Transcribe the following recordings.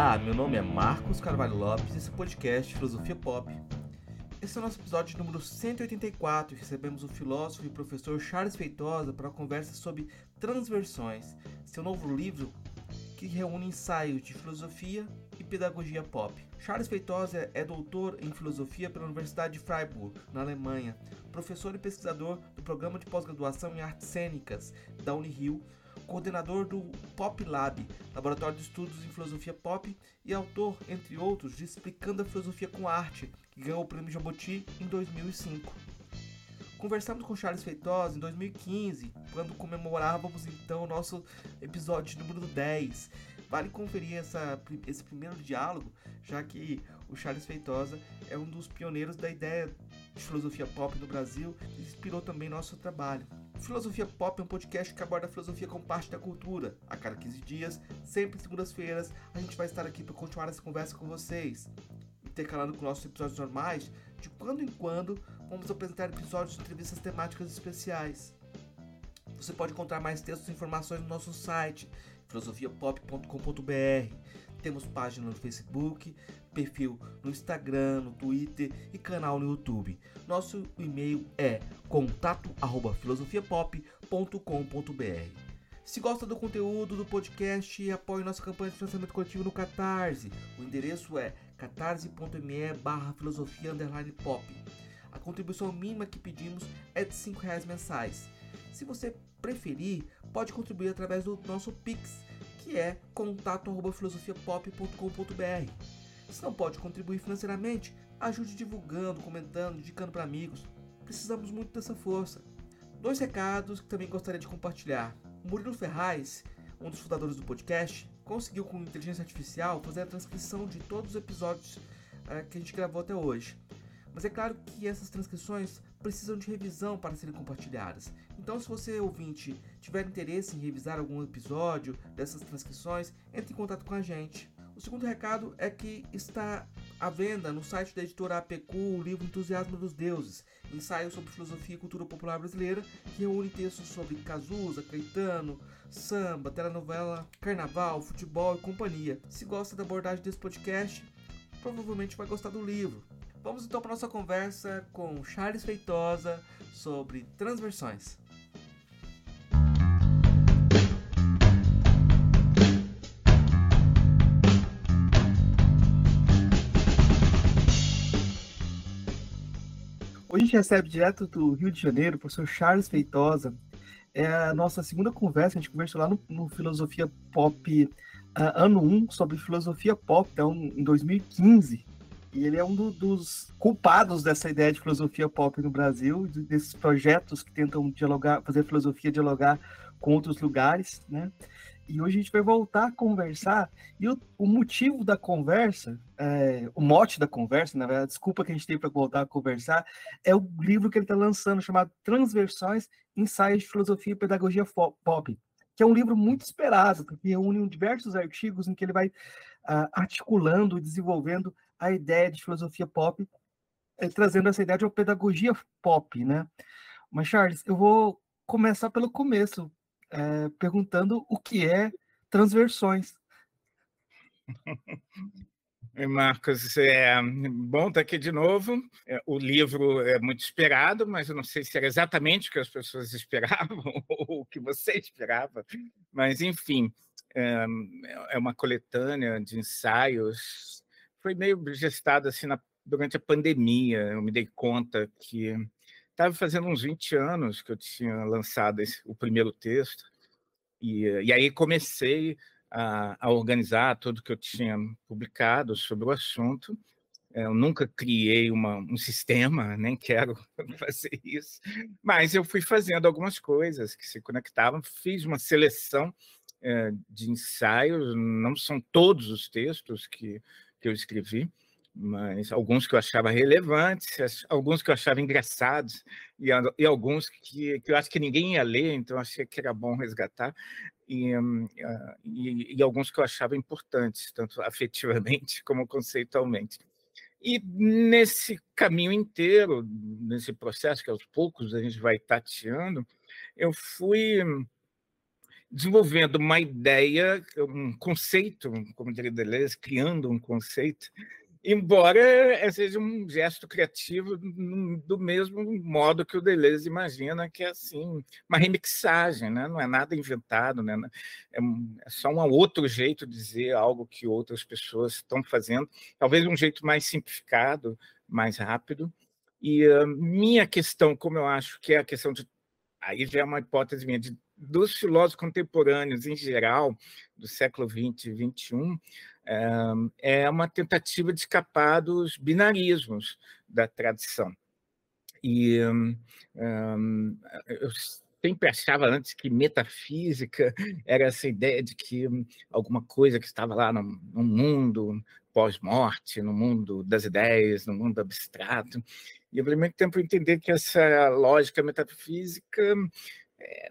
Olá, meu nome é Marcos Carvalho Lopes e esse é o podcast Filosofia Pop. Esse é o nosso episódio número 184 e recebemos o filósofo e professor Charles Feitosa para uma conversa sobre Transversões, seu novo livro que reúne ensaios de filosofia e pedagogia pop. Charles Feitosa é doutor em filosofia pela Universidade de Freiburg, na Alemanha, professor e pesquisador do programa de pós-graduação em artes cênicas da Unirio coordenador do Pop Lab, laboratório de estudos em filosofia pop, e autor, entre outros, de Explicando a Filosofia com Arte, que ganhou o prêmio Jabuti em 2005. Conversamos com Charles Feitosa em 2015, quando comemorávamos então o nosso episódio número 10. Vale conferir essa, esse primeiro diálogo, já que o Charles Feitosa é um dos pioneiros da ideia de filosofia pop no Brasil e inspirou também nosso trabalho. Filosofia Pop é um podcast que aborda a filosofia como parte da cultura. A cada 15 dias, sempre segundas-feiras, a gente vai estar aqui para continuar essa conversa com vocês. Intercalando com nossos episódios normais, de quando em quando vamos apresentar episódios de entrevistas temáticas especiais. Você pode encontrar mais textos e informações no nosso site filosofiapop.com.br. Temos página no Facebook, perfil no Instagram, no Twitter e canal no YouTube. Nosso e-mail é contato@filosofiapop.com.br. Se gosta do conteúdo do podcast, apoie nossa campanha de financiamento coletivo no Catarse. O endereço é catarse.me barra filosofia pop. A contribuição mínima que pedimos é de R$ reais mensais. Se você preferir, pode contribuir através do nosso Pix, que é contato@filosofiapop.com.br. Se não pode contribuir financeiramente, ajude divulgando, comentando, indicando para amigos. Precisamos muito dessa força. Dois recados que também gostaria de compartilhar. Murilo Ferraz, um dos fundadores do podcast, conseguiu com inteligência artificial fazer a transcrição de todos os episódios uh, que a gente gravou até hoje. Mas é claro que essas transcrições precisam de revisão para serem compartilhadas. Então, se você ouvinte tiver interesse em revisar algum episódio dessas transcrições, entre em contato com a gente. O segundo recado é que está à venda no site da editora APQ o livro Entusiasmo dos Deuses, ensaio sobre filosofia e cultura popular brasileira, que reúne textos sobre Cazuza, Caetano, samba, telenovela, carnaval, futebol e companhia. Se gosta da abordagem desse podcast, provavelmente vai gostar do livro. Vamos então para nossa conversa com Charles Feitosa sobre transversões. Gente recebe direto do Rio de Janeiro o professor Charles Feitosa. É a nossa segunda conversa, a gente conversou lá no, no Filosofia Pop uh, ano 1 sobre filosofia pop, então em 2015. E ele é um do, dos culpados dessa ideia de filosofia pop no Brasil, desses projetos que tentam dialogar, fazer filosofia dialogar com outros lugares, né? E hoje a gente vai voltar a conversar. E o, o motivo da conversa, é, o mote da conversa, na verdade, a desculpa que a gente tem para voltar a conversar, é o livro que ele está lançando, chamado Transversões, Ensaios de Filosofia e Pedagogia Pop, que é um livro muito esperado, porque reúne diversos artigos em que ele vai uh, articulando e desenvolvendo a ideia de filosofia pop, é, trazendo essa ideia de uma pedagogia pop, né? Mas, Charles, eu vou começar pelo começo é, perguntando o que é transversões. Marcos, é bom estar aqui de novo. É, o livro é muito esperado, mas eu não sei se era exatamente o que as pessoas esperavam ou o que você esperava. Mas, enfim, é, é uma coletânea de ensaios. Foi meio gestado assim na, durante a pandemia. Eu me dei conta que estava fazendo uns 20 anos que eu tinha lançado esse, o primeiro texto, e, e aí comecei a, a, organizar tudo que eu tinha publicado sobre o assunto. Eu nunca criei uma, um sistema, nem quero fazer isso, mas eu fui fazendo algumas coisas que se conectavam, fiz uma seleção é, de ensaios, não são todos os textos que, que eu escrevi, mas alguns que eu achava relevantes, alguns que eu achava engraçados e, e alguns que, que eu acho que ninguém ia ler, então achei que era bom resgatar, e, ah, e, e alguns que eu achava importantes, tanto afetivamente como conceitualmente. E nesse caminho inteiro, nesse processo que aos poucos a gente vai tateando, eu fui desenvolvendo uma ideia, um conceito, como diria Deleuze, criando um conceito, embora seja um gesto criativo do mesmo modo que o Deleuze imagina, que é assim, uma remixagem, né? não é nada inventado, né? é, é só um outro jeito de dizer algo que outras pessoas estão fazendo, talvez um jeito mais simplificado, mais rápido. E a minha questão, como eu acho que é a questão de. Aí já é uma hipótese minha, de, dos filósofos contemporâneos em geral, do século XX e XXI, é uma tentativa de escapar dos binarismos da tradição. E um, eu sempre achava antes que metafísica era essa ideia de que alguma coisa que estava lá no, mundo pós-morte, no mundo das ideias, no mundo abstrato. E, ao mesmo tempo, entender que essa lógica metafísica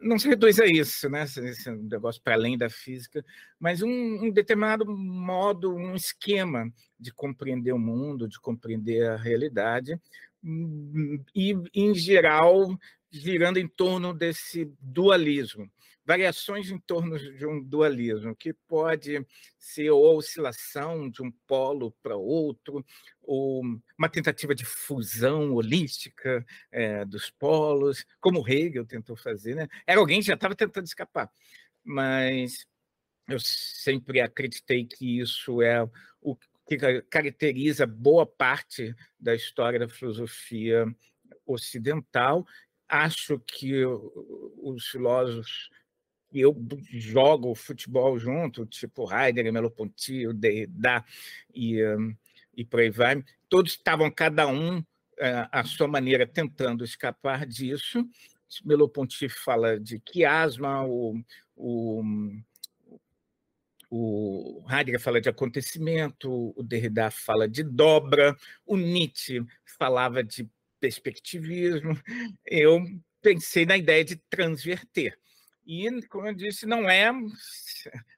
não se reduz a isso, né? Esse negócio para além da física, mas um, um, determinado modo, um esquema de compreender o mundo, de compreender a realidade, hum, e, em geral, girando em torno desse dualismo variações em torno de um dualismo, que pode ser a oscilação de um polo para outro, ou uma tentativa de fusão holística é, dos polos, como Hegel tentou fazer. Né? Era alguém que já estava tentando escapar, mas eu sempre acreditei que isso é o que caracteriza boa parte da história da filosofia ocidental. Acho que os filósofos e eu jogo futebol junto, tipo Heidegger, Merleau-Ponty, Derrida e, e por aí vai. Todos estavam, cada um, eh, à sua maneira, tentando escapar disso. Merleau-Ponty fala de quiasma, o, o, o Heidegger fala de acontecimento, o Derrida fala de dobra, o Nietzsche falava de perspectivismo. Eu pensei na ideia de transverter. E, como eu disse, não é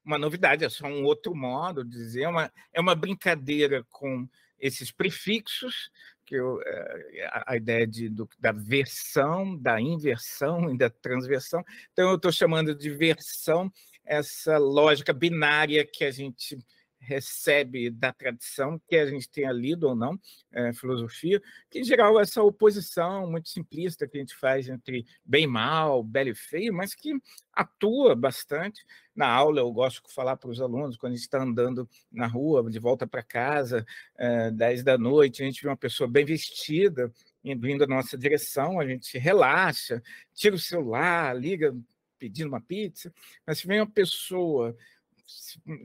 uma novidade, é só um outro modo de dizer, é uma, é uma brincadeira com esses prefixos, que eu, eh, a, ideia de, do, da versão, da inversão e da transversão. Então, eu estou chamando de versão essa lógica binária que a gente recebe da tradição, que a gente tenha lido ou não, é, filosofia, que em geral essa oposição muito simplista que a gente faz entre bem e mal, belo e feio, mas que atua bastante. Na aula eu gosto de falar para os alunos, quando a gente está andando na rua, de volta para casa, é, 10 da noite, a gente vê uma pessoa bem vestida, vindo na nossa direção, a gente relaxa, tira o celular, liga pedindo uma pizza, mas se vem uma pessoa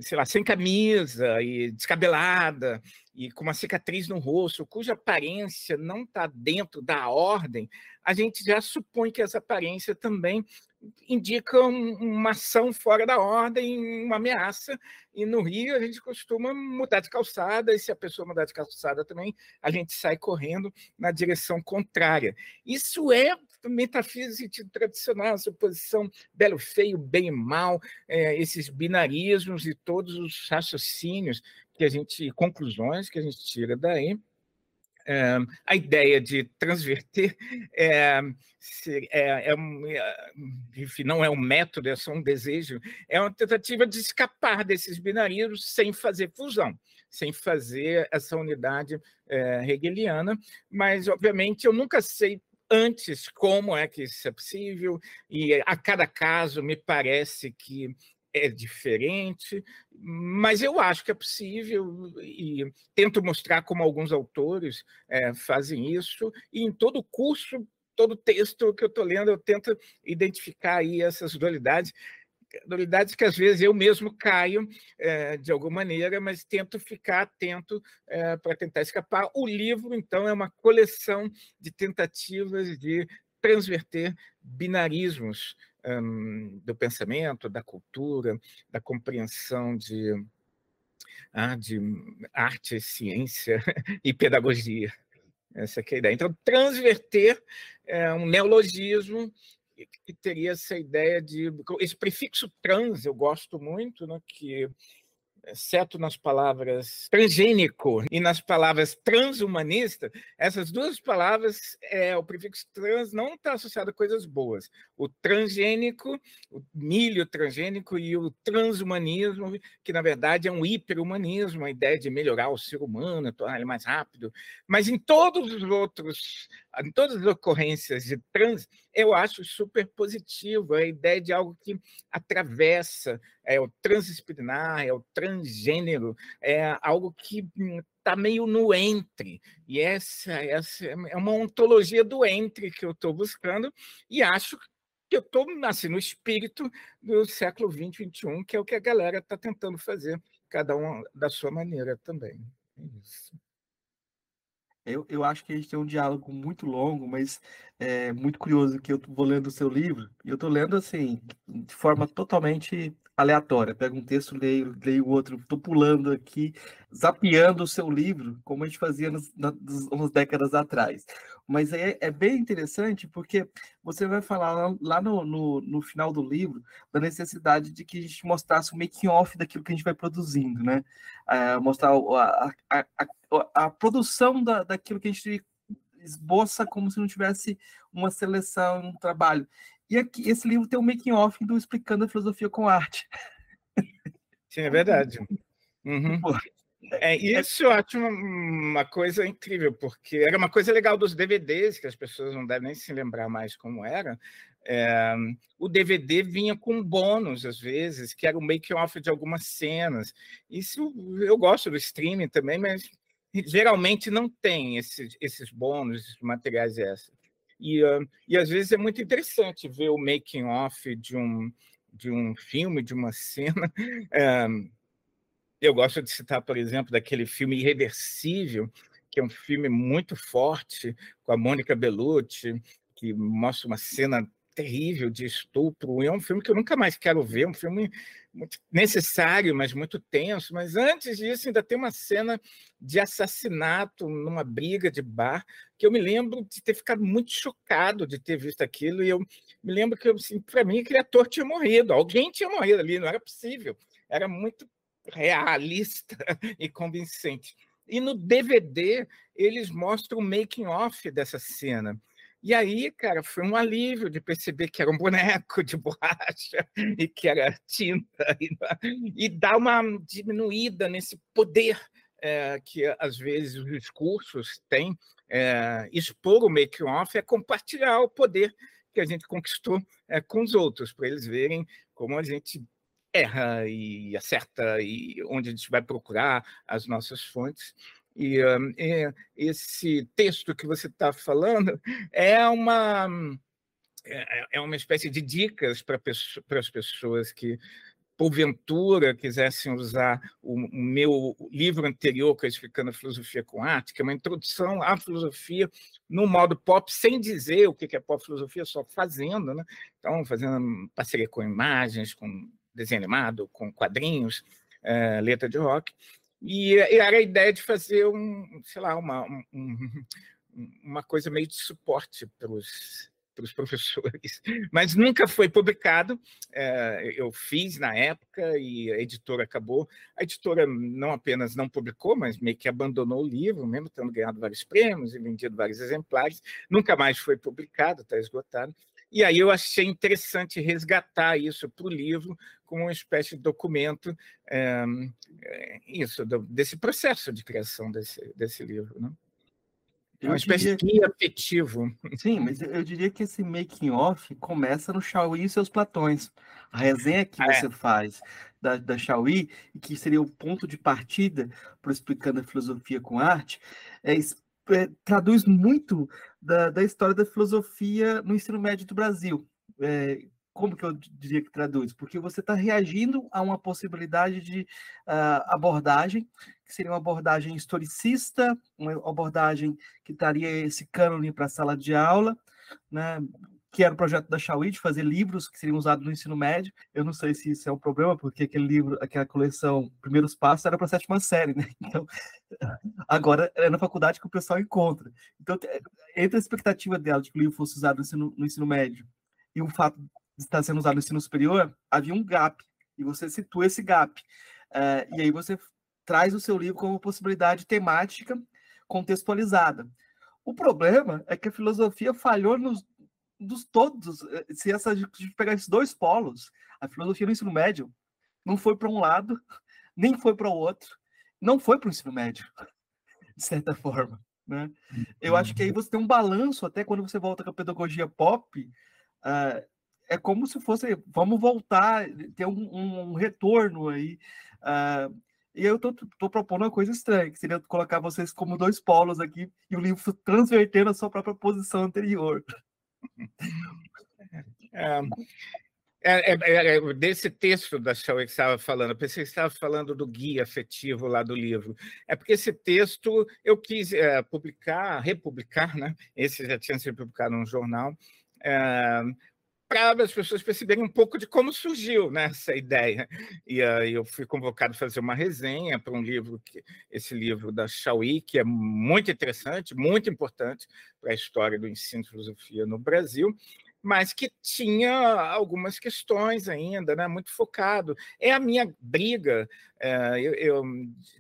sei lá, sem camisa e descabelada e com uma cicatriz no rosto, cuja aparência não está dentro da ordem, a gente já supõe que essa aparência também indica uma ação fora da ordem, uma ameaça. E no Rio a gente costuma mudar de calçada, e se a pessoa mudar de calçada também, a gente sai correndo na direção contrária. Isso é metafísica tradicional, essa posição belo, feio, bem e mal, é, esses binarismos e todos os raciocínios que a gente, conclusões que a gente tira daí. É, a ideia de transverter é, é, é, é, enfim, não é um método, é só um desejo, é uma tentativa de escapar desses binarismos sem fazer fusão, sem fazer essa unidade é, hegeliana, mas, obviamente, eu nunca sei antes como é que isso é possível, e a cada caso me parece que é diferente, mas eu acho que é possível e tento mostrar como alguns autores é, fazem isso, e em todo curso, todo texto que eu estou lendo, eu tento identificar aí essas dualidades dualidades que às vezes eu mesmo caio é, de alguma maneira, mas tento ficar atento é, para tentar escapar. O livro, então, é uma coleção de tentativas de transverter binarismos um, do pensamento, da cultura, da compreensão de, ah, de arte, ciência e pedagogia. Essa é a ideia. Então, transverter é um neologismo que teria essa ideia de esse prefixo trans eu gosto muito, né, que exceto nas palavras transgênico e nas palavras transhumanista, essas duas palavras, é, o prefixo trans não está associado a coisas boas. O transgênico, o milho transgênico e o transhumanismo, que na verdade é um hiperhumanismo, a ideia de melhorar o ser humano, tornar ele mais rápido. Mas em todos os outros, em todas as ocorrências de trans, eu acho super positivo a ideia de algo que atravessa, é o transdisciplinar, é o transgênero, é algo que está hum, meio no entre. E essa, essa é uma ontologia do entre que eu estou buscando e acho que eu estou assim, no espírito do século XX, XXI, que é o que a galera está tentando fazer, cada um da sua maneira também. É isso. Eu, eu acho que a gente tem um diálogo muito longo, mas é muito curioso que eu vou lendo o seu livro, e eu estou lendo assim, de forma totalmente aleatória. Pego um texto, leio, leio outro, estou pulando aqui, zapeando o seu livro, como a gente fazia nas, nas, umas décadas atrás. Mas é, é, bem interessante porque você vai falar lá, lá no, no, no, final do livro da necessidade de que a gente mostrasse o making-off daquilo que a gente vai produzindo, né? É, mostrar a, a, a, a produção da, daquilo que a gente esboça como se não tivesse uma seleção, um trabalho. E aqui, esse livro tem um making-off do Explicando a Filosofia com Arte. Sim, é verdade. Uhum. É, isso eu acho uma, uma, coisa incrível, porque era uma coisa legal dos DVDs, que as pessoas não devem nem se lembrar mais como era. É, o DVD vinha com bônus, às vezes, que era o make-off de algumas cenas. Isso eu gosto do streaming também, mas geralmente não tem esses, esses bônus, esses materiais extras. E, uh, e às vezes é muito interessante ver o making off de um, de um filme, de uma cena. É, eu gosto de citar, por exemplo, daquele filme Irreversível, que é um filme muito forte, com a Mônica Bellucci, que mostra uma cena terrível de estupro. E é um filme que eu nunca mais quero ver, um filme muito necessário, mas muito tenso. Mas antes disso, ainda tem uma cena de assassinato numa briga de bar, que eu me lembro de ter ficado muito chocado de ter visto aquilo. E eu me lembro que, assim, para mim, aquele ator tinha morrido, alguém tinha morrido ali, não era possível. Era muito realista e convincente. E no DVD, eles mostram o making-off dessa cena. E aí, cara, foi um alívio de perceber que era um boneco de borracha e que era tinta, e, e dá uma diminuída nesse poder é, que às vezes os discursos têm. É, expor o make-off é compartilhar o poder que a gente conquistou é, com os outros, para eles verem como a gente erra e acerta e onde a gente vai procurar as nossas fontes. E, e esse texto que você está falando é uma é, é uma espécie de dicas para as pessoas que porventura quisessem usar o, meu livro anterior, que é a Filosofia com Arte, que é uma introdução à filosofia no modo pop, sem dizer o que é pop filosofia, só fazendo, né? Então, fazendo parceria com imagens, com desenho animado, com quadrinhos, é, letra de rock. E, e, era a ideia de fazer um, sei lá, uma, um, uma coisa meio de suporte para os para os professores, mas nunca foi publicado. É, eu fiz na época e a editora acabou. A editora não apenas não publicou, mas meio que abandonou o livro, mesmo tendo ganhado vários prêmios e vendido vários exemplares. Nunca mais foi publicado, está esgotado. E aí eu achei interessante resgatar isso para o livro como uma espécie de documento, é, isso, desse processo de criação desse, desse livro. Né? É uma espécie de guia afetivo. Sim, mas eu diria que esse making-off começa no Chauí e seus Platões. A resenha que ah, você é. faz da, da Chauí, e que seria o ponto de partida para explicando a filosofia com arte, é, é, traduz muito da, da história da filosofia no ensino médio do Brasil. É, como que eu diria que traduz? Porque você está reagindo a uma possibilidade de uh, abordagem, que seria uma abordagem historicista, uma abordagem que traria esse cânone para a sala de aula, né? que era o projeto da Chauí, de fazer livros que seriam usados no ensino médio. Eu não sei se isso é um problema, porque aquele livro, aquela coleção Primeiros Passos, era para a sétima série, né? Então, agora é na faculdade que o pessoal encontra. Então, entre a expectativa dela de que o livro fosse usado no ensino, no ensino médio e o fato estar sendo usado no ensino superior, havia um gap, e você situa esse gap. É, e aí você traz o seu livro como possibilidade temática contextualizada. O problema é que a filosofia falhou nos dos todos. Eh, se essa gente pegar esses dois polos, a filosofia no ensino médio não foi para um lado, nem foi para o outro, não foi para o ensino médio, de certa forma. Né? Eu acho que aí uhum. você tem um balanço, até quando você volta com a pedagogia pop, uh, é como se fosse, vamos voltar, ter um, um retorno aí. Uh, e eu tô, tô, propondo uma coisa estranha, que seria colocar vocês como dois polos aqui e o livro transvertendo a sua própria posição anterior. É, é, é, é, desse texto da Chauí que estava falando, eu pensei que estava falando do guia afetivo lá do livro. É porque esse texto eu quis é, publicar, republicar, né? esse já tinha sido publicado num jornal, é, para as pessoas perceberem um pouco de como surgiu né, essa ideia. E aí eu fui convocado a fazer uma resenha para um livro, que, esse livro da Chauí, que é muito interessante, muito importante para a história do ensino de filosofia no Brasil mas que tinha algumas questões ainda, né, muito focado. É a minha briga, é, eu, eu,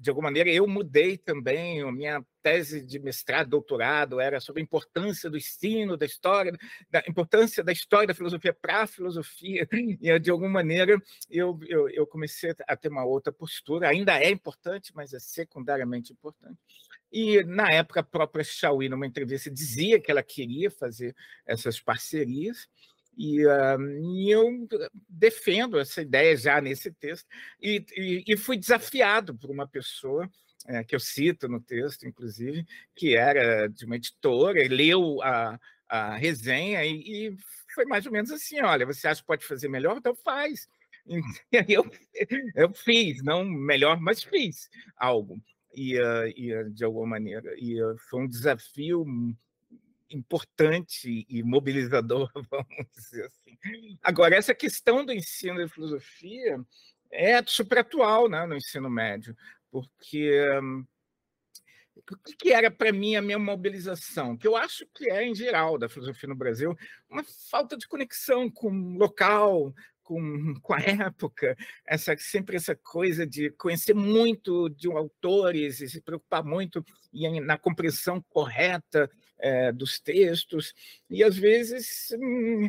de alguma maneira, eu mudei também, a minha tese de mestrado, doutorado, era sobre a importância do ensino, da história, da importância da história da filosofia para a filosofia, e de alguma maneira eu, eu, eu comecei a ter uma outra postura, ainda é importante, mas é secundariamente importante. E, na época, a própria Xiaoyi, numa entrevista, dizia que ela queria fazer essas parcerias, e, uh, e, eu defendo essa ideia já nesse texto, e, e, e fui desafiado por uma pessoa é, que eu cito no texto, inclusive, que era de uma editora, e leu a, a resenha e, foi mais ou menos assim: olha, você acha que pode fazer melhor? Então faz. E eu, eu fiz, não melhor, mas fiz algo e, uh, e uh, de alguma maneira. E uh, foi um desafio importante e mobilizador, vamos dizer assim. Agora, essa questão do ensino de filosofia é super atual né, no ensino médio, porque o que era para mim a minha mobilização? Que eu acho que é, em geral, da filosofia no Brasil, uma falta de conexão com o local, com, com a época, essa, sempre essa coisa de conhecer muito de autores e se preocupar muito em, na compreensão correta é, dos textos, e às vezes hum,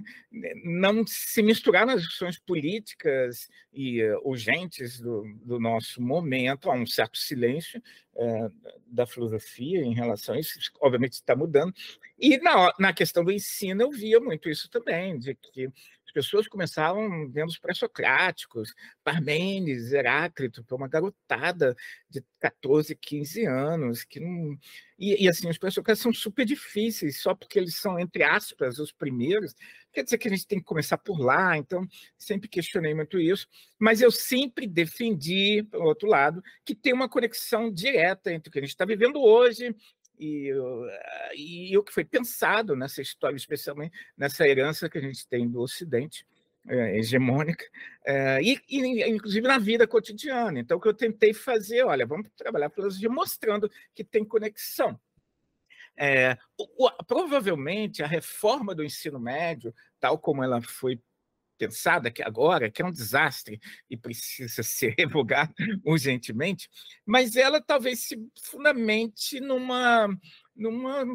não se misturar nas discussões políticas e uh, urgentes do, do, nosso momento, há um certo silêncio é, da filosofia em relação a isso, obviamente está mudando, e na, na questão do ensino eu via muito isso também, de que pessoas começavam vendo os pré-socráticos, Parmênides, Heráclito, para uma garotada de 14, 15 anos, que não... E, e assim, os pré-socráticos são super difíceis, só porque eles são, entre aspas, os primeiros, quer dizer que a gente tem que começar por lá, então sempre questionei muito isso, mas eu sempre defendi, pelo outro lado, que tem uma conexão direta entre o que a gente está vivendo hoje e, e o que foi pensado nessa história, especialmente nessa herança que a gente tem do Ocidente, é, hegemônica, é, e, e, inclusive na vida cotidiana. Então, o que eu tentei fazer, olha, vamos trabalhar filosofia mostrando que tem conexão. É, o, provavelmente a reforma do ensino médio, tal como ela foi pensada que agora, que é um desastre e precisa ser revogada urgentemente, mas ela talvez se fundamente numa, numa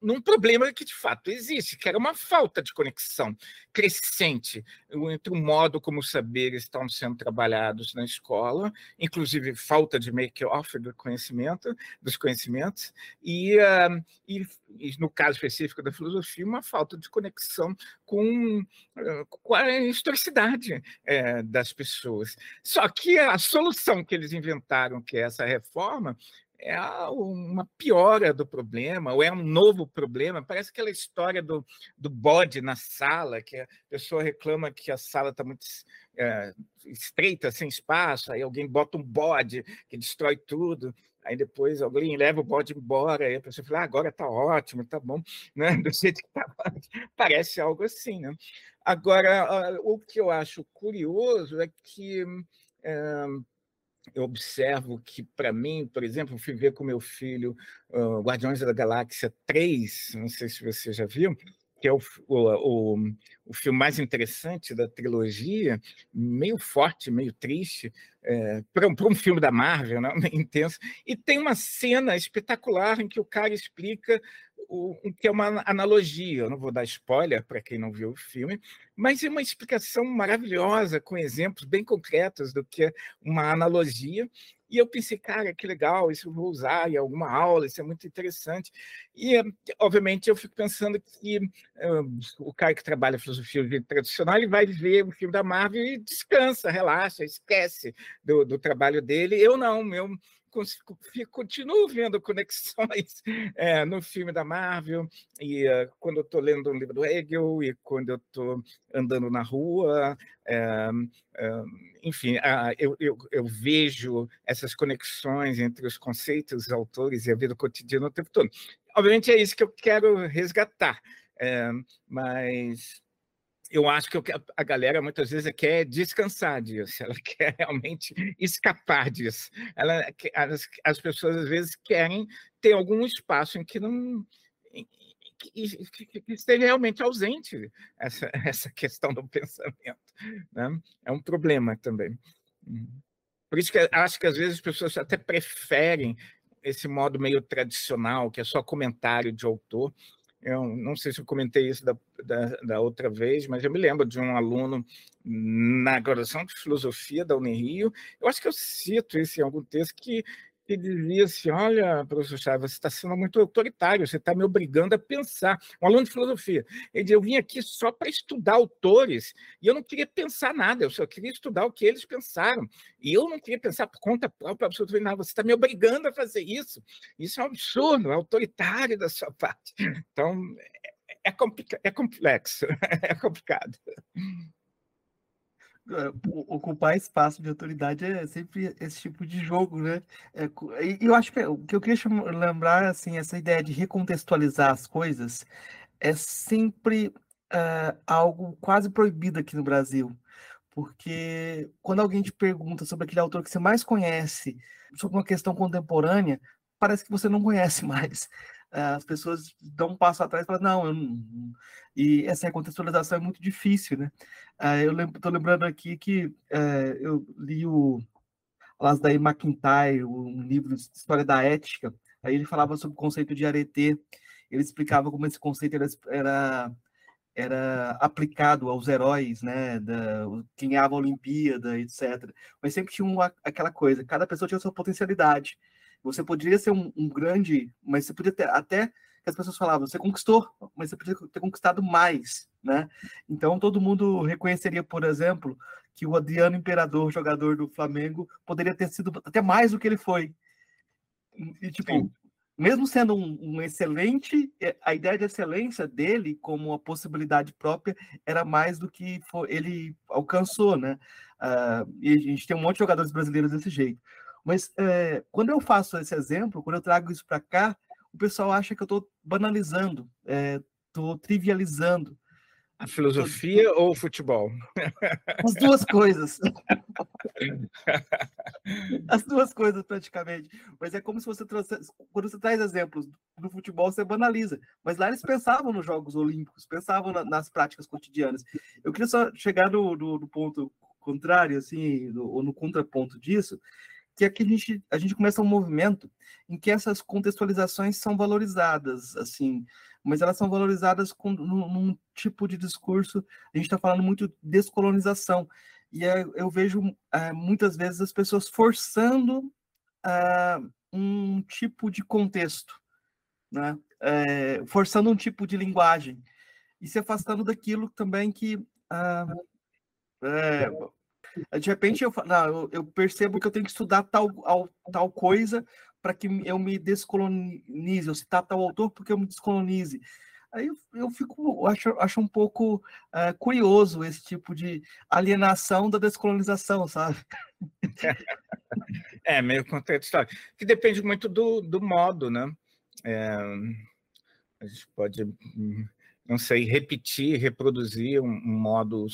num problema que de fato existe, que era uma falta de conexão crescente entre o modo como os saberes estão sendo trabalhados na escola, inclusive falta de make-off do conhecimento, dos conhecimentos, e, uh, e, e, no caso específico da filosofia, uma falta de conexão com, uh, com a historicidade uh, das pessoas. Só que a solução que eles inventaram, que é essa reforma, é uma piora do problema, ou é um novo problema. Parece aquela história do, do bode na sala, que a pessoa reclama que a sala está muito é, estreita, sem espaço, aí alguém bota um bode que destrói tudo. Aí depois alguém leva o bode embora, aí a pessoa fala, ah, agora está ótimo, está bom, né? do jeito que está. Parece algo assim. Né? Agora, o que eu acho curioso é que. É, eu observo que, para mim, por exemplo, fui ver com meu filho uh, Guardiões da Galáxia 3, não sei se você já viu, que é o, o, o, o, filme mais interessante da trilogia, meio forte, meio triste, é, para um filme da Marvel, né? intenso. E tem uma cena espetacular em que o cara explica o, que é uma analogia. Eu não vou dar spoiler para quem não viu o filme, mas é uma explicação maravilhosa, com exemplos bem concretos do que é uma analogia. E eu pensei, cara, que legal, isso eu vou usar em alguma aula, isso é muito interessante. E, obviamente, eu fico pensando que um, o cara que trabalha filosofia tradicional, ele vai ver o filme da Marvel e descansa, relaxa, esquece do, do trabalho dele. Eu não, meu continuo vendo conexões é, no filme da Marvel, e uh, quando eu estou lendo um livro do Hegel, e quando eu estou andando na rua, é, é, enfim, uh, eu, eu, eu, vejo essas conexões entre os conceitos, os autores e a vida cotidiana o tempo todo. Obviamente é isso que eu quero resgatar, mas eu acho que a galera muitas vezes quer descansar disso, ela quer realmente escapar disso. Ela, as, as pessoas às vezes querem ter algum espaço em que não que, que, esteja realmente ausente essa, essa questão do pensamento. Né? É um problema também. Por isso que acho que às vezes as pessoas até preferem esse modo meio tradicional, que é só comentário de autor, eu não sei se eu comentei isso da, da, da, outra vez, mas eu me lembro de um aluno na graduação de filosofia da Unirio, eu acho que eu cito isso em algum texto, que, que dizia assim, olha, professor Chaves, você está sendo muito autoritário, você está me obrigando a pensar. Um aluno de filosofia. Ele dizia, eu vim aqui só para estudar autores, e eu não queria pensar nada, eu só queria estudar o que eles pensaram. E eu não queria pensar por conta própria, absolutamente nada. Você está me obrigando a fazer isso. Isso é um absurdo, é autoritário da sua parte. Então, é, é, é complexo, é complicado. É, ocupar espaço de autoridade é sempre esse tipo de jogo, né? É, e eu acho que o que eu queria lembrar, assim, essa ideia de recontextualizar as coisas é sempre uh, algo quase proibido aqui no Brasil. Porque quando alguém te pergunta sobre aquele autor que você mais conhece, sobre uma questão contemporânea, parece que você não conhece mais. Uh, as pessoas dão um passo atrás e falam, não, eu não. E essa recontextualização é muito difícil, né? Uh, eu estou lembrando aqui que uh, eu li o Lasdair McIntyre, um livro de história da ética, aí ele falava sobre o conceito de arete, ele explicava como esse conceito era, era era aplicado aos heróis, né, da, quem ganhava a Olimpíada, etc. Mas sempre tinha uma, aquela coisa, cada pessoa tinha sua potencialidade. Você poderia ser um, um, grande, mas você podia ter até que as pessoas falavam, você conquistou, mas você podia ter conquistado mais, né? Então todo mundo reconheceria, por exemplo, que o Adriano Imperador, jogador do Flamengo, poderia ter sido até mais do que ele foi. E tipo, Sim mesmo sendo um, um, excelente, é, a ideia de excelência dele como uma possibilidade própria era mais do que for, ele alcançou, né? Uh, e a gente tem um monte de jogadores brasileiros desse jeito. Mas é, quando eu faço esse exemplo, quando eu trago isso para cá, o pessoal acha que eu estou banalizando, estou é, trivializando. A filosofia ou o futebol? As duas coisas. As duas coisas, praticamente. Mas é como se você trouxesse. Quando você traz exemplos do futebol, você banaliza. Mas lá eles pensavam nos Jogos Olímpicos, pensavam na, nas práticas cotidianas. Eu queria só chegar no, no, no ponto contrário, assim, no, ou no contraponto disso, que é que a gente, a gente começa um movimento em que essas contextualizações são valorizadas, assim, mas elas são valorizadas com, num, num tipo de discurso, a gente está falando muito de descolonização, e é, eu vejo é, muitas vezes as pessoas forçando é, um tipo de contexto, né? É, forçando um tipo de linguagem, e se afastando daquilo também que ah, é, de repente eu, não, eu, percebo que eu tenho que estudar tal, tal coisa para que eu me descolonize, eu citar tal autor porque eu me descolonize. Aí eu, eu fico, acho, acho um pouco uh, curioso esse tipo de alienação da descolonização, sabe? É, meio contraditório. Que depende muito do, do modo, né? É, a gente pode, não sei, repetir, reproduzir um, um modo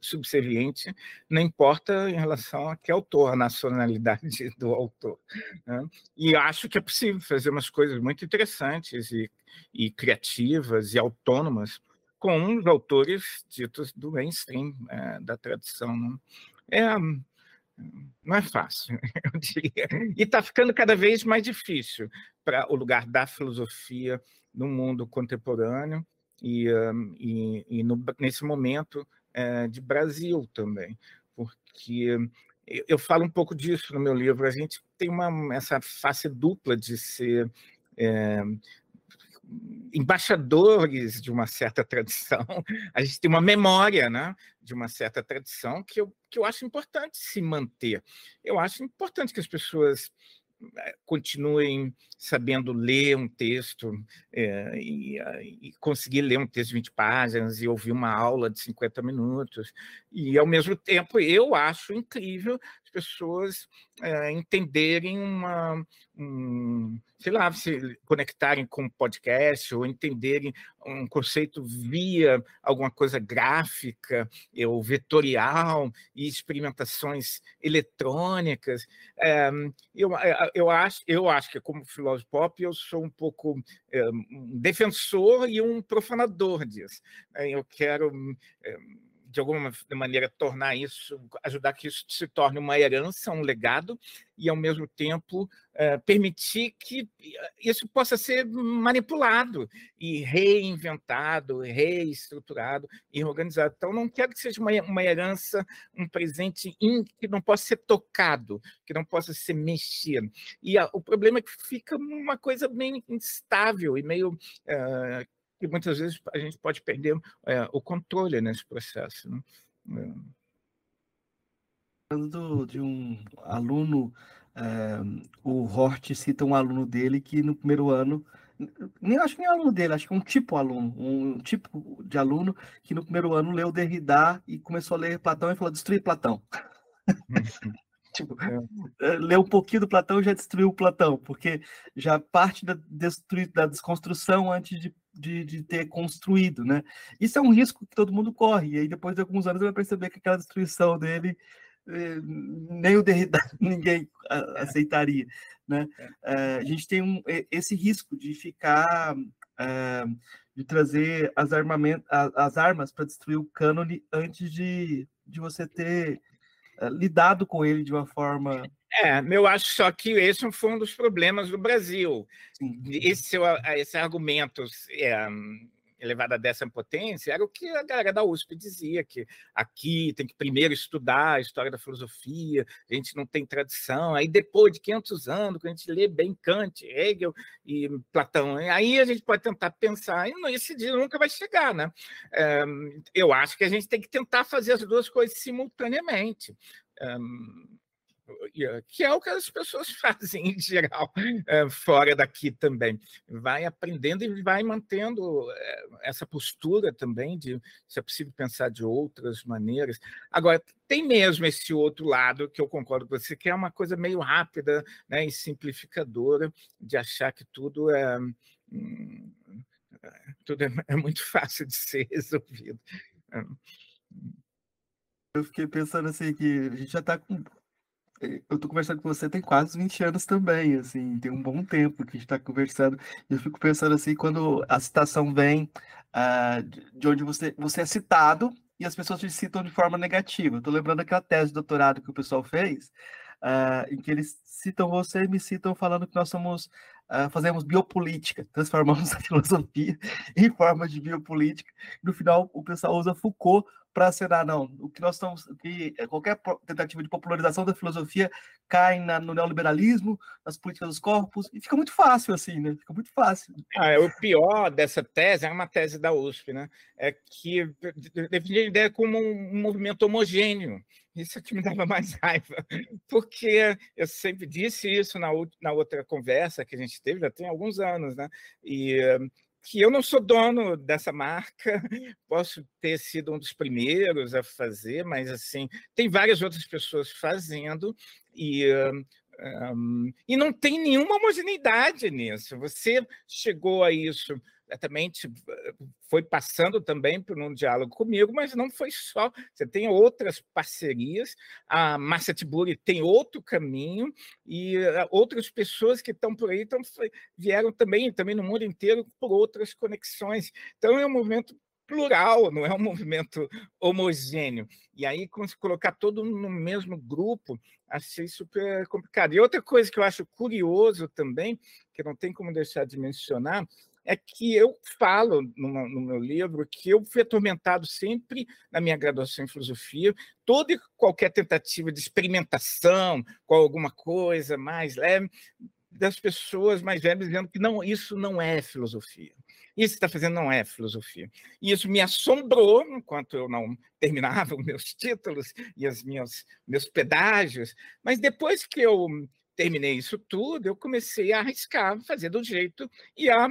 subserviente, não importa em relação a que autor, a nacionalidade do autor. Né? E acho que é possível fazer umas coisas muito interessantes e e criativas e autônomas com os autores ditos do mainstream, é, da tradição. Né? É, não é fácil, eu diria. E está ficando cada vez mais difícil para o lugar da filosofia no mundo contemporâneo e, um, e, e no, nesse momento é, de Brasil também, porque eu falo um pouco disso no meu livro. A gente tem uma, essa face dupla de ser é, embaixadores de uma certa tradição, a gente tem uma memória né, de uma certa tradição que eu, que eu acho importante se manter. Eu acho importante que as pessoas continuem sabendo ler um texto é, e, e, conseguir ler um texto de 20 páginas e ouvir uma aula de 50 minutos. E, ao mesmo tempo, eu acho incrível pessoas é, entenderem uma, um, sei lá, se conectarem com um podcast ou entenderem um conceito via alguma coisa gráfica ou vetorial e experimentações eletrônicas. É, eu, eu, acho, eu acho que, como filósofo pop, eu sou um pouco é, um defensor e um profanador disso. Eu quero de alguma maneira, tornar isso, ajudar que isso se torne uma herança, um legado, e, ao mesmo tempo, eh, permitir que isso possa ser manipulado e reinventado, reestruturado e reorganizado. Então, não quero que seja uma, herança, um presente que não possa ser tocado, que não possa ser mexido. E a, o problema é que fica uma coisa bem instável e meio que muitas vezes a gente pode perder é, o controle nesse processo. Né? É. Falando de um aluno, é, o Hort cita um aluno dele que no primeiro ano, nem acho que nem aluno dele, acho que é um tipo aluno, um tipo de aluno que no primeiro ano leu Derrida e começou a ler Platão e falou destruir Platão. tipo, é. leu um pouquinho do Platão e já destruiu o Platão, porque já parte da, da desconstrução antes de de, de, ter construído, né? Isso é um risco que todo mundo corre, e aí depois de alguns anos vai perceber que aquela destruição dele eh, nem o Derrida ninguém aceitaria, né? Eh, a gente tem um, esse risco de ficar eh, de trazer as, armamento, as armas para destruir o cânone antes de, de você ter lidado com ele de uma forma é, eu acho só que esse foi um dos problemas do Brasil. Esse, esse argumento é, elevado a décima potência era o que a galera da USP dizia, que aqui tem que primeiro estudar a história da filosofia, a gente não tem tradição, aí depois de 500 anos, quando a gente lê bem Kant, Hegel e Platão, aí a gente pode tentar pensar, e esse dia nunca vai chegar, né? É, eu acho que a gente tem que tentar fazer as duas coisas simultaneamente. É, que é o que as pessoas fazem em geral eh, fora daqui também. Vai aprendendo e vai mantendo eh, essa postura também de se é possível pensar de outras maneiras. Agora, tem mesmo esse outro lado que eu concordo com você, que é uma coisa meio rápida né, e simplificadora de achar que tudo é, hum, tudo é, é muito fácil de ser resolvido. Eu fiquei pensando assim que a gente já está com eu tô conversando com você tem quase 20 anos também, assim, tem um bom tempo que a gente está conversando. Eu fico pensando assim, quando a citação vem uh, de onde você, você é citado e as pessoas te citam de forma negativa. Eu tô lembrando aquela tese de doutorado que o pessoal fez, uh, em que eles citam você e me citam falando que nós somos uh, fazemos biopolítica, transformamos a filosofia em forma de biopolítica. No final, o pessoal usa Foucault para acenar, não. O que nós estamos, que é qualquer tentativa de popularização da filosofia cai na, no neoliberalismo, nas políticas dos corpos, e fica muito fácil assim, né? Fica muito fácil. Ah, é, o pior dessa tese é uma tese da USP, né? É que define a ideia como um movimento homogêneo. Isso é que me dava mais raiva, porque eu sempre disse isso na, na outra conversa que a gente teve, já tem alguns anos, né? E que eu não sou dono dessa marca, posso ter sido um dos primeiros a fazer, mas assim tem várias outras pessoas fazendo e um, e não tem nenhuma homogeneidade nisso. Você chegou a isso também foi passando também por um diálogo comigo, mas não foi só. Você tem outras parcerias, a Márcia Tiburi tem outro caminho e eh, outras pessoas que estão por aí então, vieram também, também no mundo inteiro por outras conexões. Então é um movimento plural, não é um movimento homogêneo. E aí, colocar todo no mesmo grupo, achei super complicado. E outra coisa que eu acho curioso também, que não tem como deixar de mencionar, é que eu falo no, no, meu livro que eu fui atormentado sempre na minha graduação em filosofia, toda e qualquer tentativa de experimentação com alguma coisa mais leve, das pessoas mais velhas dizendo que não, isso não é filosofia. Isso que está fazendo não é filosofia. E isso me assombrou enquanto eu não terminava os meus títulos e os meus, meus pedágios. Mas depois que eu terminei isso tudo, eu comecei a arriscar, fazer do jeito e a,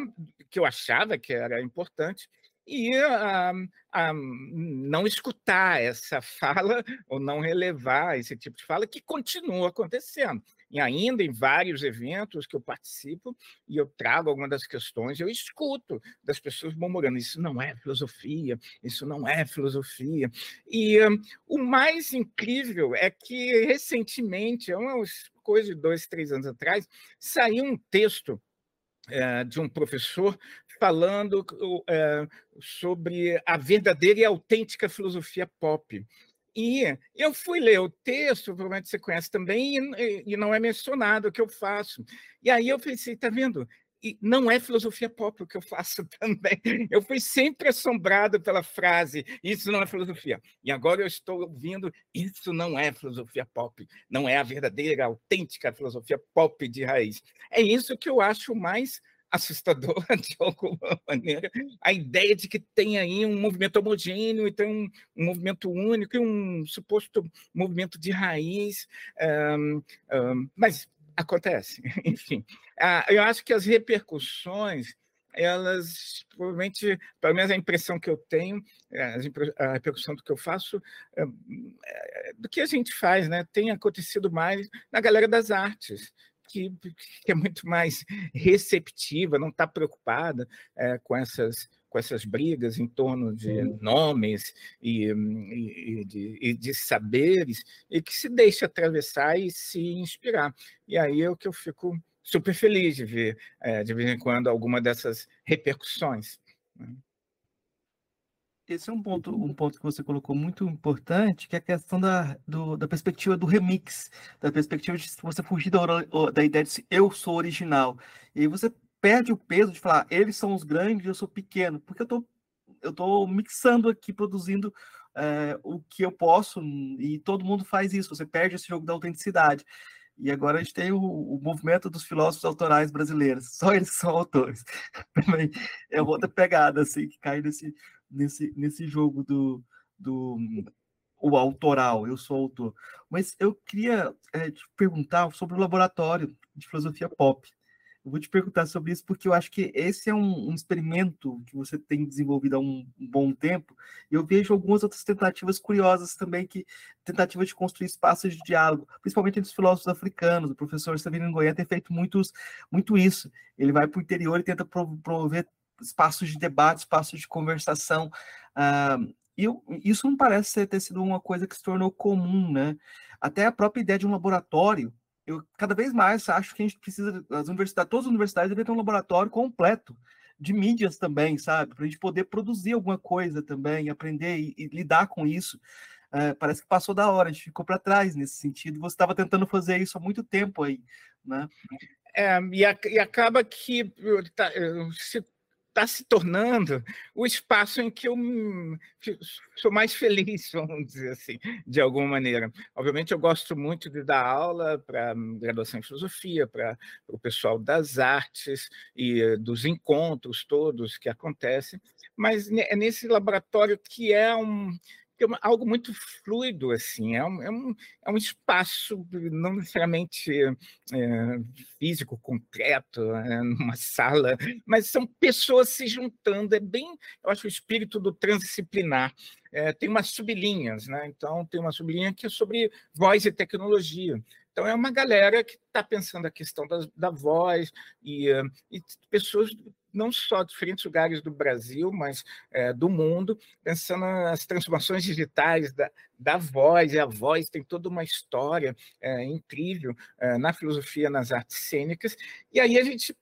que eu achava que era importante e a, a, não escutar essa fala ou não relevar esse tipo de fala que continua acontecendo. E ainda em vários eventos que eu participo e eu trago algumas das questões, eu escuto das pessoas murmurando: isso não é filosofia, isso não é filosofia. E um, o mais incrível é que recentemente, é uma coisa de dois, três anos atrás, saiu um texto é, de um professor falando é, sobre a verdadeira e autêntica filosofia pop. E eu fui ler o texto, provavelmente você conhece também, e, e não é mencionado o que eu faço. E aí eu pensei, tá vendo? E não é filosofia pop o que eu faço também. Eu fui sempre assombrado pela frase, isso não é filosofia. E agora eu estou ouvindo, isso não é filosofia pop. Não é a verdadeira, autêntica filosofia pop de raiz. É isso que eu acho mais assustador, de alguma maneira, a ideia de que tem aí um movimento homogêneo e tem um, um movimento único e um suposto movimento de raiz, um, um, mas acontece, enfim. Ah, eu acho que as repercussões elas provavelmente, pelo menos a impressão que eu tenho, é, a repercussão do que eu faço, é, é, do que a gente faz, né, tem acontecido mais na galera das artes que, que é muito mais receptiva, não está preocupada é, com essas com essas brigas em torno de nomes e, e, de, e, de, saberes, e que se deixa atravessar e se inspirar. E aí é o que eu fico super feliz de ver, é, de vez em quando, alguma dessas repercussões. Né? esse é um ponto, um ponto que você colocou muito importante, que é a questão da, do, da perspectiva do remix, da perspectiva de você fugir da, da ideia de eu sou original. E você perde o peso de falar, eles são os grandes, eu sou pequeno, porque eu tô, eu tô mixando aqui, produzindo é, o que eu posso, e todo mundo faz isso, você perde esse jogo da autenticidade. E agora a gente tem o, o, movimento dos filósofos autorais brasileiros, só eles são autores. é outra pegada, assim, que cai nesse, nesse, nesse jogo do, do o autoral, eu sou autor. Mas eu queria é, te perguntar sobre o laboratório de filosofia pop. Eu vou te perguntar sobre isso porque eu acho que esse é um, um experimento que você tem desenvolvido há um, um, bom tempo. E eu vejo algumas outras tentativas curiosas também, que tentativa de construir espaços de diálogo, principalmente entre os filósofos africanos. O professor Sabino Ngoyen tem feito muitos, muito isso. Ele vai para o interior e tenta promover espaços de debate, espaços de conversação. Uh, e isso não parece ter sido uma coisa que se tornou comum, né? Até a própria ideia de um laboratório, eu cada vez mais acho que a gente precisa, as universidades, todas as universidades devem ter um laboratório completo de mídias também, sabe? Para a gente poder produzir alguma coisa também, aprender e, e lidar com isso. Uh, parece que passou da hora, a gente ficou para trás nesse sentido. Você estava tentando fazer isso há muito tempo aí, né? É, e, a, e, acaba que tá, se está se tornando o espaço em que eu sou mais feliz, vamos dizer assim, de alguma maneira. Obviamente, eu gosto muito de dar aula para graduação em filosofia, para o pessoal das artes e eh, dos encontros todos que acontecem, mas é nesse laboratório que é um é algo muito fluido, assim, é um, é um, é um espaço não necessariamente é, físico, concreto, é, numa sala, mas são pessoas se juntando, é bem, eu acho, o espírito do transdisciplinar. É, tem umas sublinhas, né? Então, tem uma sublinha que é sobre voz e tecnologia. Então, é uma galera que está pensando a questão da, da voz e, e pessoas não só de diferentes lugares do Brasil, mas é, do mundo, pensando nas transformações digitais da, da voz, e a voz tem toda uma história é, incrível é, na filosofia, nas artes cênicas, e aí a gente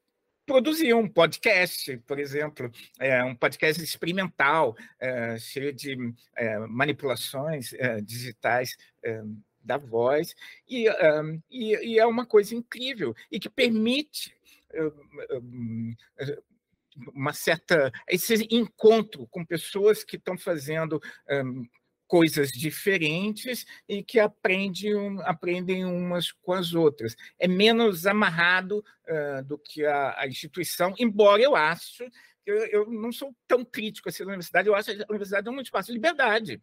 produzir um podcast, por exemplo, é, um podcast experimental, cheio de manipulações digitais da voz, e, e, e, é uma coisa incrível e que permite uma certa esse encontro com pessoas que estão fazendo um, coisas diferentes e que aprendem, aprendem umas com as outras. É menos amarrado uh, do que a, a, instituição, embora eu acho eu, eu, não sou tão crítico assim da universidade, eu acho que a universidade é um espaço de liberdade,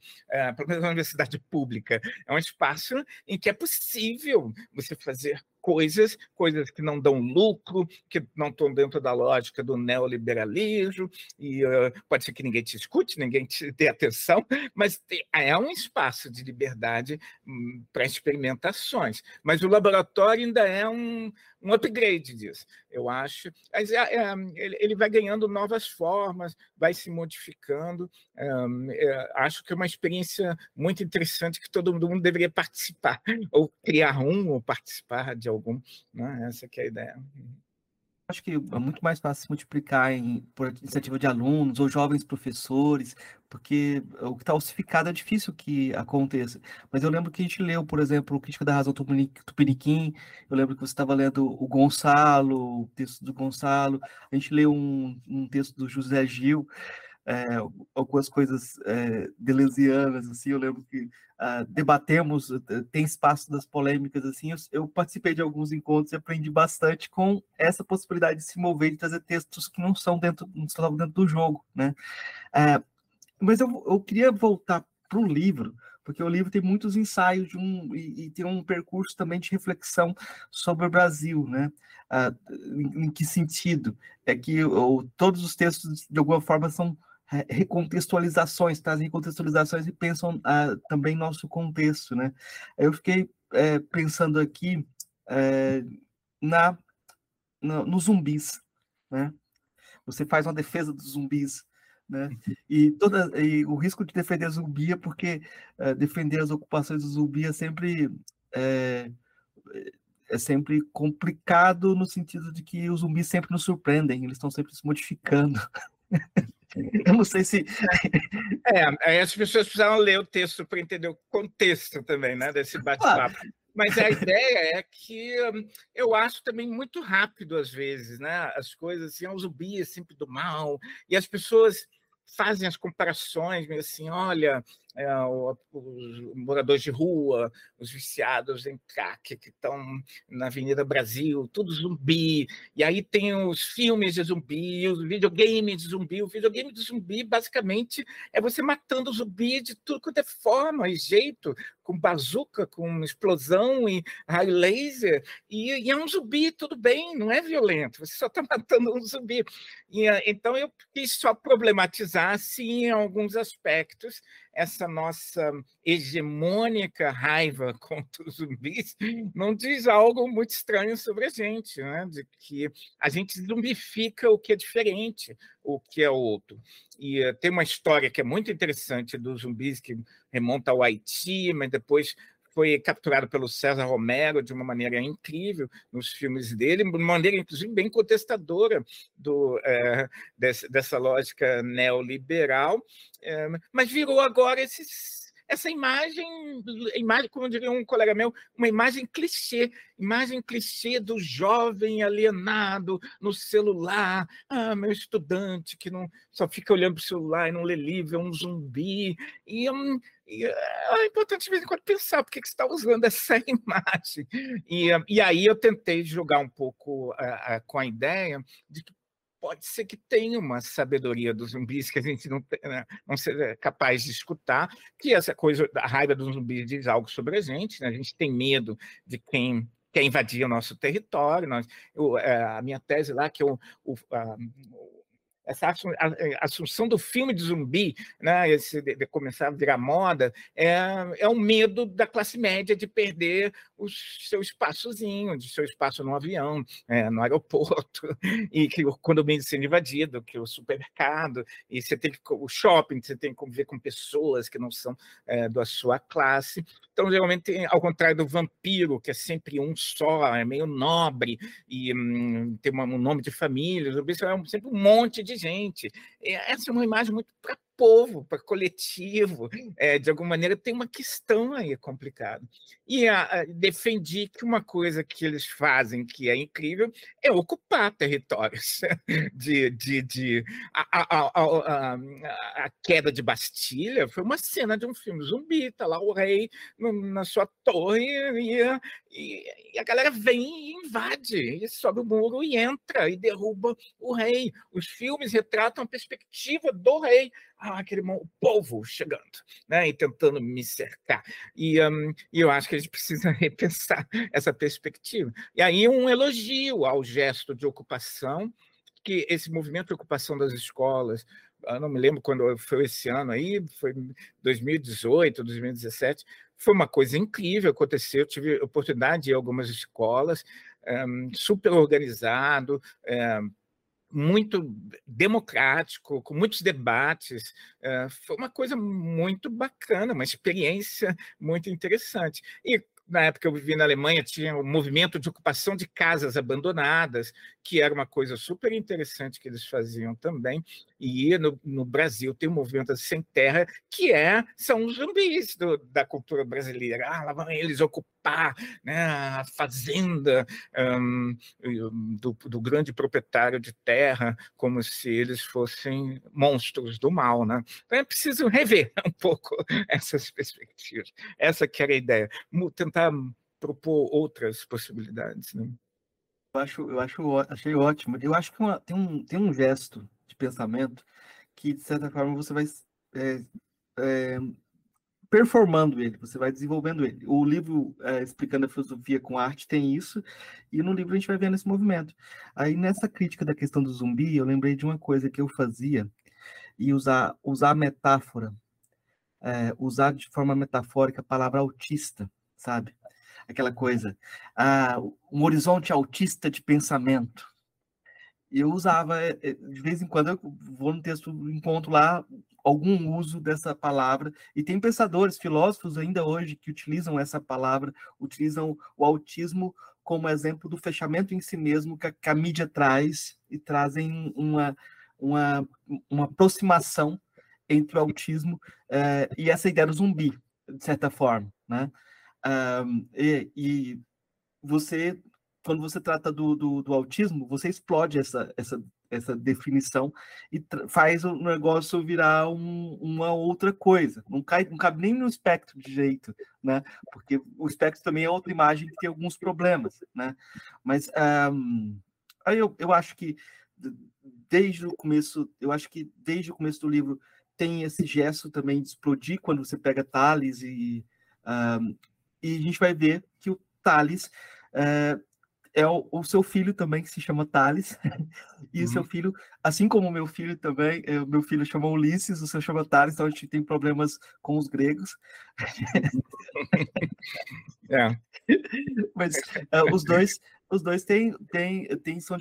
pelo menos a universidade pública. É um espaço em que é possível você fazer coisas, coisas que não dão lucro, que não estão dentro da lógica do neoliberalismo, e uh, pode ser que ninguém te escute, ninguém te dê atenção, mas é um espaço de liberdade um, para experimentações. Mas o laboratório ainda é um, um upgrade disso, eu acho. Mas é, ele vai ganhando novas formas, vai se modificando. É, acho que é uma experiência muito interessante que todo mundo deveria participar, ou criar um, ou participar de algum. Né? Essa é a ideia acho que é muito mais fácil multiplicar em, por iniciativa de alunos ou jovens professores, porque o que está ossificado é difícil que aconteça. Mas eu lembro que a gente leu, por exemplo, o Crítica da Razão Tupiniquim, eu lembro que você estava lendo o Gonçalo, o texto do Gonçalo, a gente leu um, um texto do José Gil, é, algumas coisas é, deleuzianas, assim, eu lembro que uh, debatemos, eh, tem espaço das polêmicas, assim, eu, eu, participei de alguns encontros e aprendi bastante com essa possibilidade de se mover e trazer textos que não são dentro, não estão dentro do jogo, né? Mas eu, eu queria voltar para o livro, porque o livro tem muitos ensaios de um, e, e, tem um percurso também de reflexão sobre o Brasil, né? Ah, em, em, que sentido? É que todos os textos, de alguma forma, são recontextualizações, trazem recontextualizações e pensam ah, também nosso contexto, né? Eu fiquei é, pensando aqui é, na, na nos zumbis, né? Você faz uma defesa dos zumbis, né? E toda e o risco de defender zumbi é porque é, defender as ocupações do zumbi é sempre é, é sempre complicado no sentido de que os zumbis sempre nos surpreendem, eles estão sempre se modificando. Eu não sei se. É, as pessoas precisavam ler o texto para entender o contexto também, né, desse bate-papo. Claro. Mas a ideia é que hum, eu acho também muito rápido, às vezes, né? As coisas assim, é um zumbi é sempre do mal, e as pessoas fazem as comparações, assim, olha, é, os moradores de rua, os viciados em crack que estão na Avenida Brasil, tudo zumbi. E aí tem os filmes de zumbi, os videogames de zumbi. O videogame de zumbi, basicamente, é você matando zumbi de tudo quanto é forma e jeito, com bazuca, com explosão e raio laser. E, e, é um zumbi, tudo bem, não é violento, você só está matando um zumbi. E, então eu quis só problematizar, sim, alguns aspectos, essa nossa hegemônica raiva contra os zumbis não diz algo muito estranho sobre a gente, né? de que a gente zumbifica o que é diferente, o que é outro. E uh, tem uma história que é muito interessante dos zumbis que remonta ao Haiti, mas depois foi capturado pelo César Romero de uma maneira incrível nos filmes dele, de uma maneira, inclusive, bem contestadora do, é, dessa, dessa lógica neoliberal, é, mas virou agora esses essa imagem, imagem, como diria um colega meu, uma imagem clichê, imagem clichê do jovem alienado no celular, ah, meu estudante que não só fica olhando para o celular e não lê livro, é um zumbi. E, um, e é importante de vez em quando pensar por que, você está usando essa imagem. E, e aí eu tentei jogar um pouco com a ideia de que pode ser que tenha uma sabedoria dos zumbis que a gente não, né, não seja capaz de escutar, que essa coisa, a raiva dos zumbis diz algo sobre a gente, né? a gente tem medo de quem quer invadir o nosso território. Nós, eu, é, a minha tese lá, que eu, o, a, essa assunção do filme de zumbi, né, esse de, de começar a virar moda, é, é um medo da classe média de perder o seu espaçozinho, de seu espaço no avião, é, no aeroporto, e que o condomínio sendo invadido, que o supermercado, e você tem que o shopping, você tem que conviver com pessoas que não são é, da sua classe. Então, geralmente, ao contrário do vampiro, que é sempre um só, é meio nobre e hum, tem uma, um nome de família, é sempre um monte de gente. Essa é uma imagem muito para povo, para coletivo, é, de alguma maneira tem uma questão aí complicada. E a, a, defendi que uma coisa que eles fazem que é incrível é ocupar territórios. De, de, de a, a, a, queda de Bastilha foi uma cena de um filme zumbi, está lá o rei no, na sua torre e, e, e, a galera vem e invade, e sobe o muro e entra e derruba o rei. Os filmes retratam a perspectiva do rei ah, aquele povo chegando, né, e tentando me cercar. E, um, e eu acho que a gente precisa repensar essa perspectiva. E aí um elogio ao gesto de ocupação, que esse movimento de ocupação das escolas, eu não me lembro quando foi esse ano aí, foi 2018, 2017, foi uma coisa incrível, aconteceu, eu tive oportunidade em algumas escolas, um, super organizado, um, muito democrático, com muitos debates. Eh, foi uma coisa muito bacana, uma experiência muito interessante. E na época eu vivi na Alemanha, tinha o um movimento de ocupação de casas abandonadas, que era uma coisa super interessante que eles faziam também. E no, no Brasil tem o um movimento Sem Terra, que é são os zumbis do, da cultura brasileira. Ah, lá vão eles ocupar né, a fazenda um, do, do, grande proprietário de terra, como se eles fossem monstros do mal. Né? Então é preciso rever um pouco essas perspectivas. Essa que era a ideia. Tentar propor outras possibilidades. Né? Eu acho, eu acho, achei ótimo. Eu acho que uma, tem, um, tem um gesto de pensamento que, de certa forma, você vai é, é, performando ele, você vai desenvolvendo ele. O livro é, Explicando a Filosofia com Arte tem isso, e no livro a gente vai vendo esse movimento. Aí, nessa crítica da questão do zumbi, eu lembrei de uma coisa que eu fazia, e usar, usar metáfora, é, usar de forma metafórica a palavra autista, sabe? aquela coisa, ah, um horizonte autista de pensamento. Eu usava, eh, eh, de vez em quando, eu vou no texto, encontro lá algum uso dessa palavra, e tem pensadores, filósofos ainda hoje que utilizam essa palavra, utilizam o autismo como exemplo do fechamento em si mesmo que a, que a mídia traz, e trazem uma, uma, uma aproximação entre o autismo eh, e essa ideia do zumbi, de certa forma, né? E, e, você, quando você trata do, do, do, autismo, você explode essa, essa, essa definição e faz o negócio virar um, uma outra coisa. Não, cai, não cabe nem no espectro de jeito, né? Porque o espectro também é outra imagem que tem alguns problemas, né? Mas um, aí eu, eu acho que desde o começo, eu acho que desde o começo do livro tem esse gesto também de explodir quando você pega Thales e um, e a gente vai ver que o Thales é, é o, o, seu filho também, que se chama Thales, e uhum. o seu uhum. filho, assim como o meu filho também, o meu filho chama Ulisses, o seu chama Thales, então a gente tem problemas com os gregos. é. Mas uh, os dois os dois têm, têm, têm, são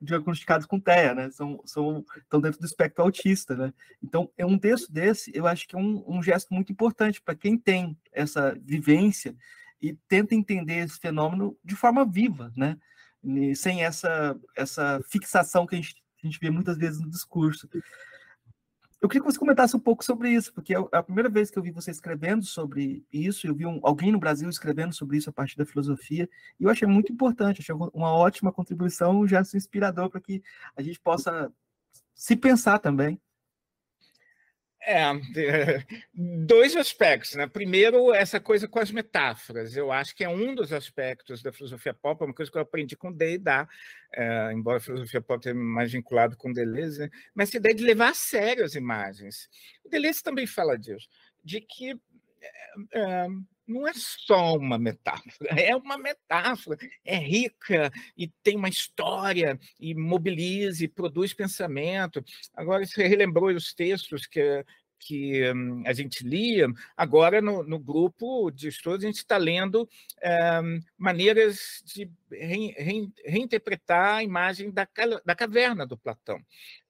diagnosticados com TEA, né? São, são, estão dentro do espectro autista, né? Então, é um texto desse, eu acho que é um, um gesto muito importante para quem tem essa vivência e tenta entender esse fenômeno de forma viva, né? E sem essa, essa fixação que a gente, a gente vê muitas vezes no discurso. Eu queria que você comentasse um pouco sobre isso, porque é, é a primeira vez que eu vi você escrevendo sobre isso, eu vi um, alguém no Brasil escrevendo sobre isso a partir da filosofia, e eu achei muito importante, achei uma ótima contribuição, um gesto inspirador para que a gente possa se pensar também é, dois aspectos, né? Primeiro, essa coisa com as metáforas. Eu acho que é um dos aspectos da filosofia pop, é uma coisa que eu aprendi com Derrida, é, embora a filosofia pop tenha mais vinculado com Deleuze, né? mas essa ideia de levar a sério as imagens. Deleuze também fala disso, de que é, é não é só uma metáfora, é uma metáfora, é rica e tem uma história, e mobiliza e produz pensamento. Agora, você relembrou os textos que que hum, a gente lia, agora no, no grupo de estudos a gente está lendo é, maneiras de re, re, reinterpretar a imagem da, da caverna do Platão.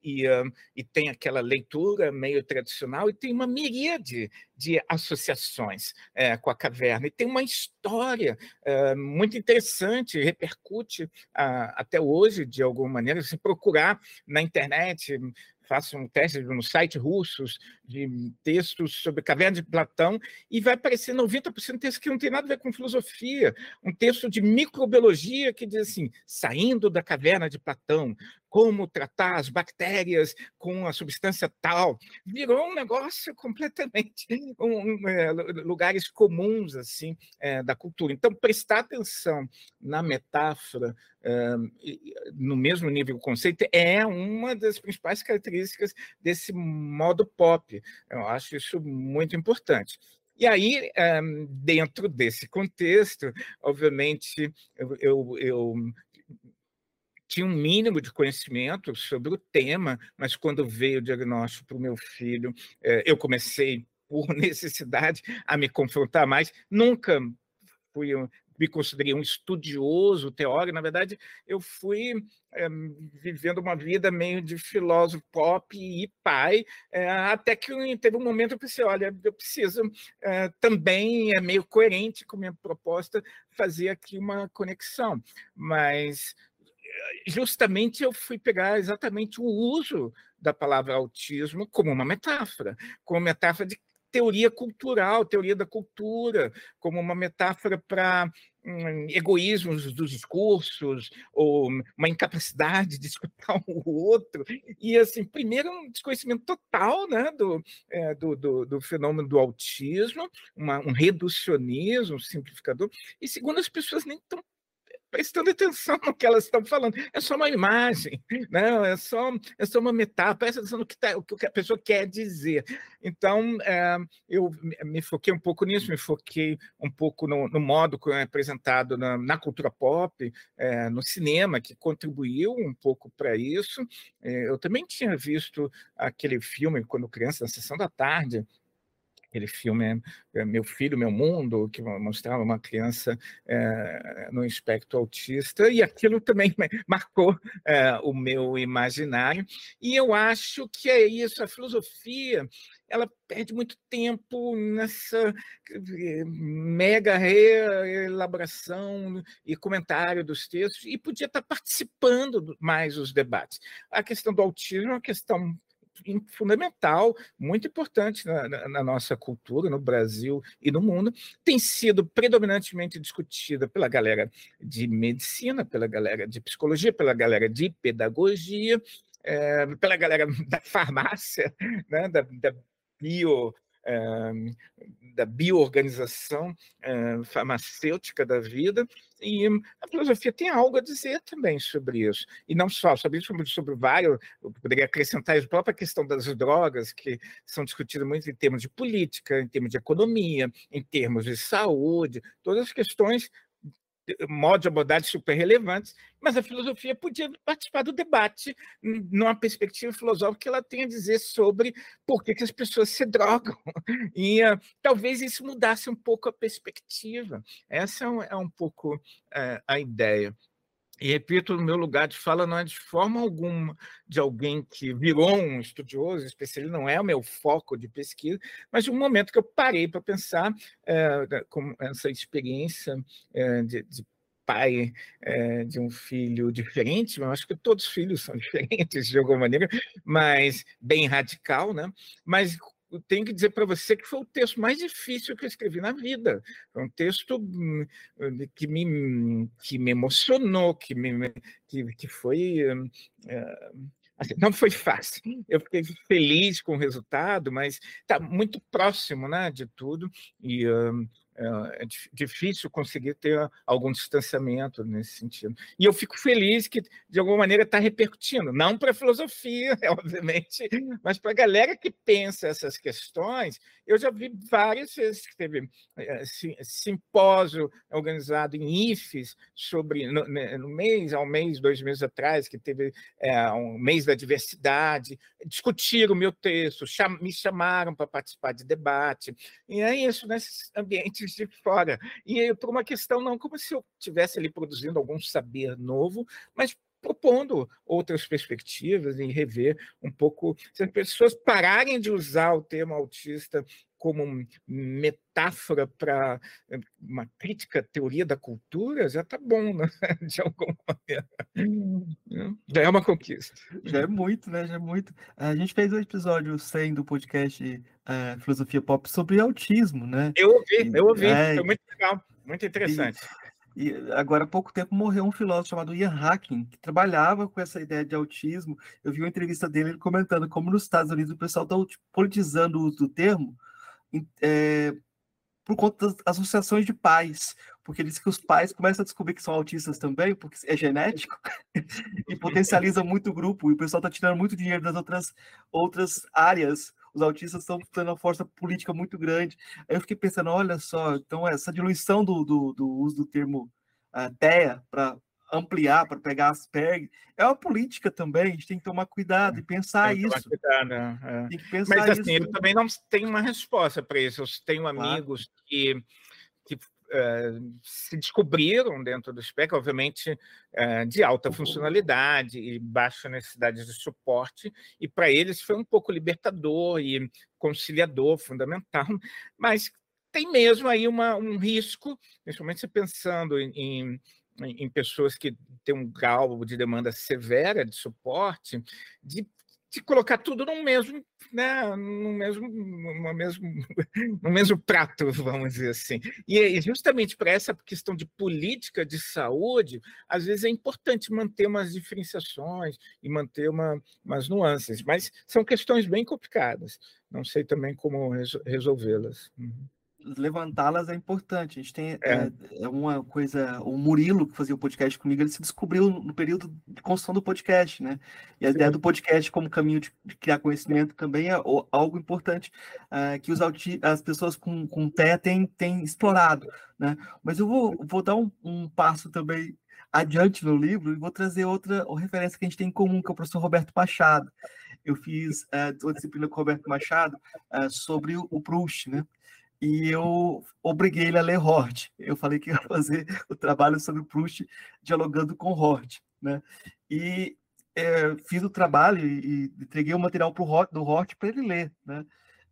E, hum, e, tem aquela leitura meio tradicional e tem uma miríade de associações é, com a caverna. E tem uma história é, muito interessante, repercute a, até hoje, de alguma maneira, se procurar na internet faça um teste no site russos de textos sobre caverna de Platão e vai aparecer 90% de textos que não tem nada a ver com filosofia. Um texto de microbiologia que diz assim, saindo da caverna de Platão, como tratar as bactérias com a substância tal. Virou um negócio completamente um, é, lugares comuns assim é, da cultura. Então, prestar atenção na metáfora é, no mesmo nível conceito é uma das principais características desse modo pop. Eu acho isso muito importante. E aí, é, dentro desse contexto, obviamente, eu, eu, eu tinha um mínimo de conhecimento sobre o tema, mas quando veio o diagnóstico para o meu filho, eh, eu comecei, por necessidade, a me confrontar mais. Nunca fui me considerei um estudioso, teórico, na verdade, eu fui é, vivendo uma vida meio de filósofo pop e pai, é, até que teve um momento que eu pensei, olha, eu preciso é, também, é meio coerente com minha proposta, fazer aqui uma conexão, mas justamente eu fui pegar exatamente o uso da palavra autismo como uma metáfora, como metáfora de teoria cultural, teoria da cultura, como uma metáfora para hum, egoísmos dos discursos, ou uma incapacidade de escutar o outro. E, assim, primeiro, um desconhecimento total né, do, é, do, do, do, fenômeno do autismo, uma, um reducionismo, simplificador. E, segundo, as pessoas nem estão prestando atenção no que elas estão falando. É só uma imagem, não, é só, é só uma metáfora, presta atenção no que, tá, o que a pessoa quer dizer. Então, é, eu me foquei um pouco nisso, me foquei um pouco no, no modo como é apresentado na, na cultura pop, é, no cinema, que contribuiu um pouco para isso. É, eu também tinha visto aquele filme, quando criança, na sessão da tarde, aquele filme é, Meu Filho, Meu Mundo, que mostrava uma criança é, no espectro autista, e aquilo também marcou é, o meu imaginário. E eu acho que é isso, a filosofia ela perde muito tempo nessa mega reelaboração e comentário dos textos e podia estar participando mais dos debates. A questão do autismo é uma questão fundamental, muito importante na, na, na, nossa cultura, no Brasil e no mundo, tem sido predominantemente discutida pela galera de medicina, pela galera de psicologia, pela galera de pedagogia, é, pela galera da farmácia, né, da, da bio da bioorganização farmacêutica da vida, e a filosofia tem algo a dizer também sobre isso. E não só sobre isso, sobre, sobre vários, eu poderia acrescentar a própria questão das drogas, que são discutidas muito em termos de política, em termos de economia, em termos de saúde, todas as questões modos de abordagem super relevantes, mas a filosofia podia participar do debate numa perspectiva filosófica que ela tem a dizer sobre por que, que as pessoas se drogam. E uh, talvez isso mudasse um pouco a perspectiva. Essa é um, é um pouco uh, a ideia. E repito, meu lugar de fala não é de forma alguma de alguém que virou um estudioso, especialista, não é o meu foco de pesquisa, mas de um momento que eu parei para pensar é, com essa experiência é, de, de pai é, de um filho diferente, eu acho que todos os filhos são diferentes de alguma maneira, mas bem radical, né? Mas eu tenho que dizer para você que foi o texto mais difícil que eu escrevi na vida. Foi um texto hum, que me, que me emocionou, que, me, que, que foi. É, assim, não foi fácil. Eu fiquei feliz com o resultado, mas está muito próximo né, de tudo. E. Um, é, é difícil conseguir ter algum distanciamento nesse sentido. E eu fico feliz que, de alguma maneira, está repercutindo, não para a filosofia, obviamente, mas para a galera que pensa essas questões. Eu já vi várias vezes que teve é, simpósio organizado em IFES sobre, no, né, mês, ao mês, dois meses atrás, que teve é, um mês da diversidade, discutiram o meu texto, me chamaram para participar de debate, e é isso, nesses ambientes de fora. E por uma questão, não como se eu estivesse ali produzindo algum saber novo, mas propondo outras perspectivas e rever um pouco. Se as pessoas pararem de usar o termo autista como metáfora para eh, uma crítica à teoria da cultura, já está bom, né? de alguma maneira. Já é uma conquista. Já é muito, né? Já é muito. A gente fez um episódio 100 do podcast uh, Filosofia Pop sobre autismo, né? Eu ouvi, eu ouvi. É, Foi muito legal, muito interessante. E, e agora há pouco tempo morreu um filósofo chamado Ian Hacking, que trabalhava com essa ideia de autismo. Eu vi uma entrevista dele ele comentando como nos Estados Unidos o pessoal está tipo, politizando o uso do termo é, por conta das associações de pais, porque diz que os pais começam a descobrir que são autistas também, porque é genético, e potencializa muito o grupo, e o pessoal está tirando muito dinheiro das outras, outras áreas. Os autistas estão tendo uma força política muito grande. Aí eu fiquei pensando, olha só, então essa diluição do, do, do uso do termo uh, TEA para ampliar, para pegar as PEG, é uma política também, a gente tem que tomar cuidado e pensar isso. Cuidado, né? é. Tem que pensar Mas assim, isso. eu também não tenho uma resposta para isso. Eu tenho amigos claro. que, que uh, se descobriram dentro do SPEC, obviamente uh, de alta uhum. funcionalidade e baixa necessidade de suporte, e para eles foi um pouco libertador e conciliador, fundamental, mas tem mesmo aí uma, um risco, principalmente pensando em, em em pessoas que têm um grau de demanda severa de suporte, de, de colocar tudo no mesmo, né, no mesmo, no mesmo, no mesmo prato, vamos dizer assim. E justamente para essa questão de política de saúde, às vezes é importante manter umas diferenciações e manter uma, umas nuances, mas são questões bem complicadas. Não sei também como resolvê-las. Uhum levantá-las é importante. A gente tem é. É, uma coisa, o Murilo, que fazia o podcast comigo, ele se descobriu no período de construção do podcast, né? E a Sim. ideia do podcast como caminho de, de, criar conhecimento também é algo importante uh, que os as pessoas com, com TEA têm, têm explorado, né? Mas eu vou, vou dar um, um passo também adiante no livro e vou trazer outra referência que a gente tem em comum, que é o professor Roberto Machado. Eu fiz uh, uma disciplina com o Roberto Machado uh, sobre o, o Proust, né? E eu obriguei ele a ler Hort. Eu falei que ia fazer o trabalho sobre Proust dialogando com Hort, né? E é, fiz o trabalho e, entreguei o material pro Hort, do Hort para ele ler, né?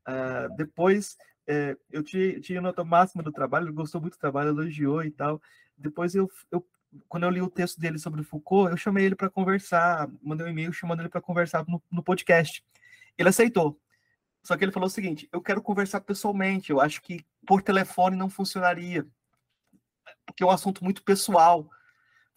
Uh, depois é, eu tinha, tinha nota máxima do trabalho, ele gostou muito do trabalho, elogiou e tal. Depois eu, eu quando eu li o texto dele sobre Foucault, eu chamei ele para conversar, mandei um e-mail chamando ele para conversar no, no podcast. Ele aceitou. Só que ele falou o seguinte: eu quero conversar pessoalmente. Eu acho que por telefone não funcionaria, porque é um assunto muito pessoal.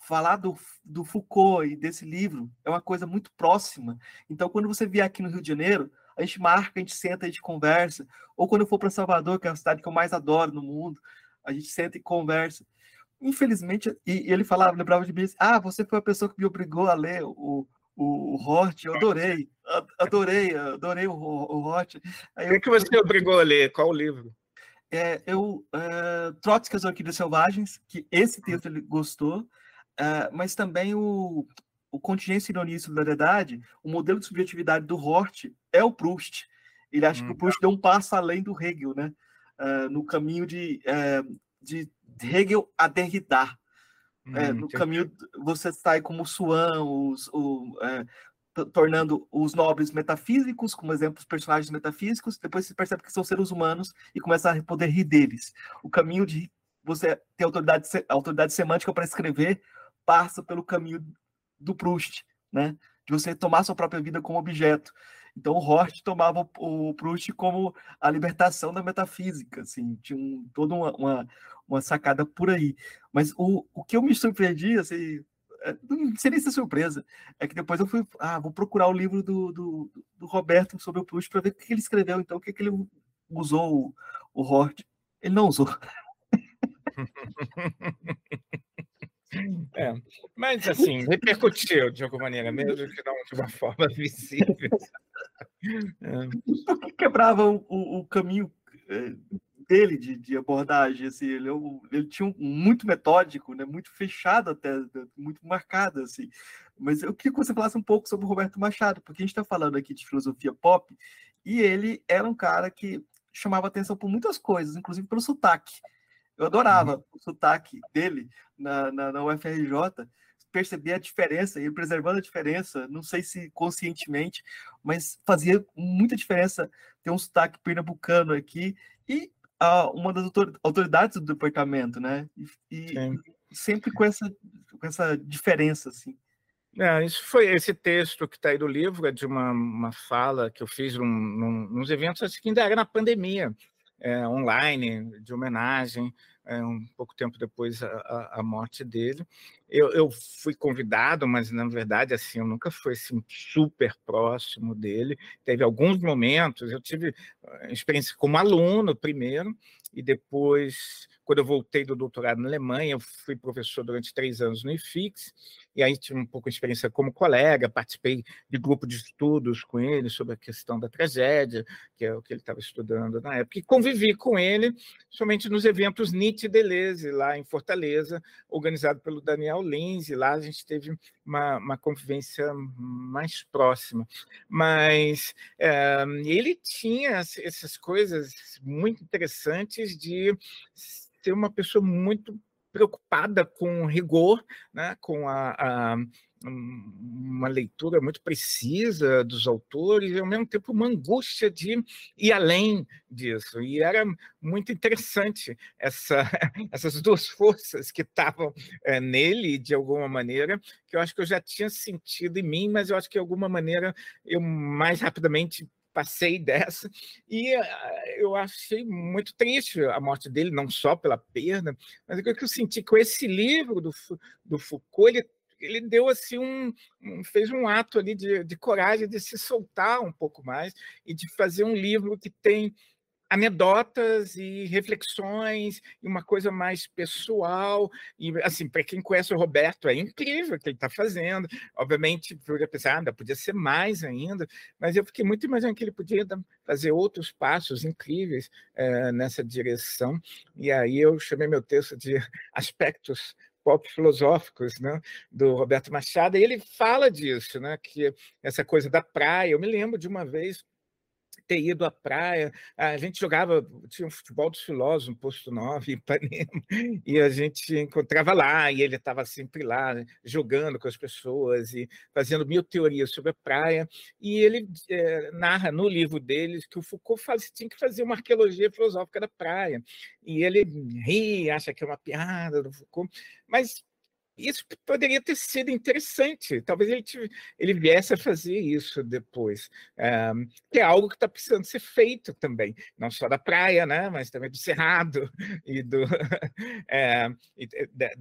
Falar do, do Foucault e desse livro é uma coisa muito próxima. Então, quando você vier aqui no Rio de Janeiro, a gente marca, a gente senta, a gente conversa. Ou quando eu for para Salvador, que é a cidade que eu mais adoro no mundo, a gente senta e conversa. Infelizmente, e, e ele falava, lembrava de mim, ah, você foi a pessoa que me obrigou a ler o, o, o Hort, eu adorei, adorei, adorei o, o Hort. O que, que você obrigou a ler? Qual o livro? É, eu, é, Trotsky as Orquídeas Selvagens, que esse hum. texto ele gostou, é, mas também o, o Contingência, Ironia e Solidariedade, o modelo de subjetividade do Hort é o Proust. Ele acha hum. que o. Proust deu um passo além do Hegel, né? Uh, no caminho de, uh, de Hegel a Derrida. É, hum, no caminho, você sai como Swan, os, o, é, tornando os nobres metafísicos, como exemplos personagens metafísicos, depois você percebe que são seres humanos e começa a poder rir deles. O caminho de você ter autoridade, autoridade semântica para escrever passa pelo caminho do Proust, né? De você tomar sua própria vida como objeto. Então, o Hort tomava o Proust como a libertação da metafísica, assim, tinha um, toda uma, uma, uma, sacada por aí. Mas o, o que eu me surpreendi, assim, não sei nem se é surpresa, é que depois eu fui, ah, vou procurar o livro do, do, do Roberto sobre o Proust para ver o que ele escreveu, então, o que, que ele usou o, o Hort. Ele não usou. É, mas assim, repercutiu de alguma maneira, mesmo que não de uma forma visível. É. Quebrava o, o, o caminho é, dele de, de, abordagem, assim, ele, é ele tinha um muito metódico, né, muito fechado até, muito marcado, assim. Mas eu queria que você falasse um pouco sobre o Roberto Machado, porque a gente está falando aqui de filosofia pop, e ele era um cara que chamava atenção por muitas coisas, inclusive pelo sotaque. Eu adorava uhum. o sotaque dele na, na, na UFRJ, perceber a diferença e preservando a diferença, não sei se conscientemente, mas fazia muita diferença ter um sotaque pernambucano aqui e uh, uma das autoridades do departamento, né? E, e sempre com essa, com essa diferença, assim. É, isso foi esse texto que está aí do livro, é de uma, uma fala que eu fiz num, num, nos eventos, acho que ainda era na pandemia, é, online, de homenagem, é, um pouco tempo depois a, a morte dele. Eu, eu, fui convidado, mas na verdade assim eu nunca fui assim, super próximo dele. Teve alguns momentos, eu tive eh, experiência como aluno primeiro e depois quando eu voltei do doutorado na Alemanha, eu fui professor durante três anos no IFIX, e aí tive um pouco de experiência como colega, participei de grupo de estudos com ele sobre a questão da tragédia, que é o que ele estava estudando na época, e convivi com ele somente nos eventos Nietzsche Deleuze, lá em Fortaleza, organizado pelo Daniel Lindsay, lá a gente teve uma, uma convivência mais próxima. Mas é, ele tinha essas coisas muito interessantes de ser uma pessoa muito preocupada com rigor, né, com a, a, uma leitura muito precisa dos autores e, ao mesmo tempo, uma angústia de ir além disso. E era muito interessante essa, essas duas forças que estavam é, nele, de alguma maneira, que eu acho que eu já tinha sentido em mim, mas eu acho que, de alguma maneira, eu mais rapidamente passei dessa e uh, eu achei muito triste a morte dele, não só pela perda, mas o que eu senti com esse livro do, do Foucault, ele, ele deu assim um, um fez um ato ali de, de coragem de se soltar um pouco mais e de fazer um livro que tem anedotas e reflexões e uma coisa mais pessoal e assim para quem conhece o Roberto é incrível o que ele está fazendo obviamente podia pensar ah, podia ser mais ainda mas eu fiquei muito imaginando que ele podia fazer outros passos incríveis é, nessa direção e aí eu chamei meu texto de aspectos pop filosóficos, né, do Roberto Machado, e ele fala disso, né, que essa coisa da praia. Eu me lembro de uma vez ter ido à praia. A gente jogava, tinha um futebol dos filósofos no Posto 9, em Ipanema, e a gente encontrava lá, e ele estava sempre lá, jogando com as pessoas e fazendo mil teorias sobre a praia. E ele é, narra no livro dele que o Foucault faz, tinha que fazer uma arqueologia filosófica da praia. E ele ri, acha que é uma piada do Foucault, mas isso poderia ter sido interessante. Talvez ele, tive, ele viesse a fazer isso depois, é, que é algo que está precisando ser feito também, não só da praia, né, mas também do cerrado e do é, e de, de,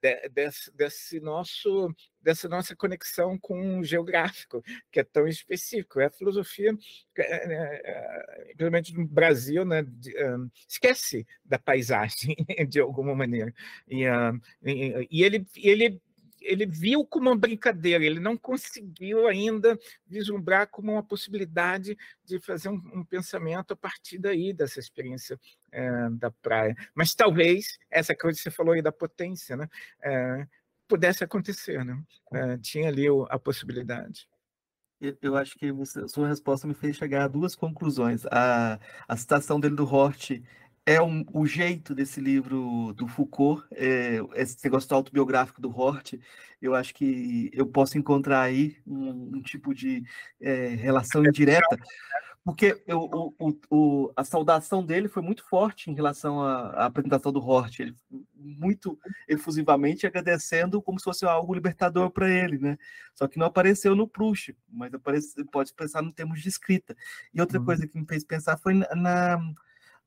de, desse, desse nosso dessa nossa conexão com o geográfico, que é tão específico. É a filosofia, é, é, principalmente no Brasil, né, um, esquece da paisagem, de alguma maneira. Um, e, e ele, ele ele viu como uma brincadeira, ele não conseguiu ainda vislumbrar como uma possibilidade de fazer um, um pensamento a partir daí, dessa experiência é, da praia. Mas talvez, essa coisa que você falou aí da potência, né? É, pudesse acontecer, né? É, tinha ali a possibilidade. Eu acho que você, sua resposta me fez chegar a duas conclusões. A, a citação dele do Hort é um, o jeito desse livro do Foucault, é, esse negócio autobiográfico do Hort, eu acho que eu posso encontrar aí um, um tipo de é, relação indireta porque eu, o, o, a saudação dele foi muito forte em relação à, à, apresentação do Hort, ele muito efusivamente agradecendo como se fosse algo libertador para ele, né? Só que não apareceu no Proust, mas aparece, pode pensar no termos de escrita. E outra uhum. coisa que me fez pensar foi na,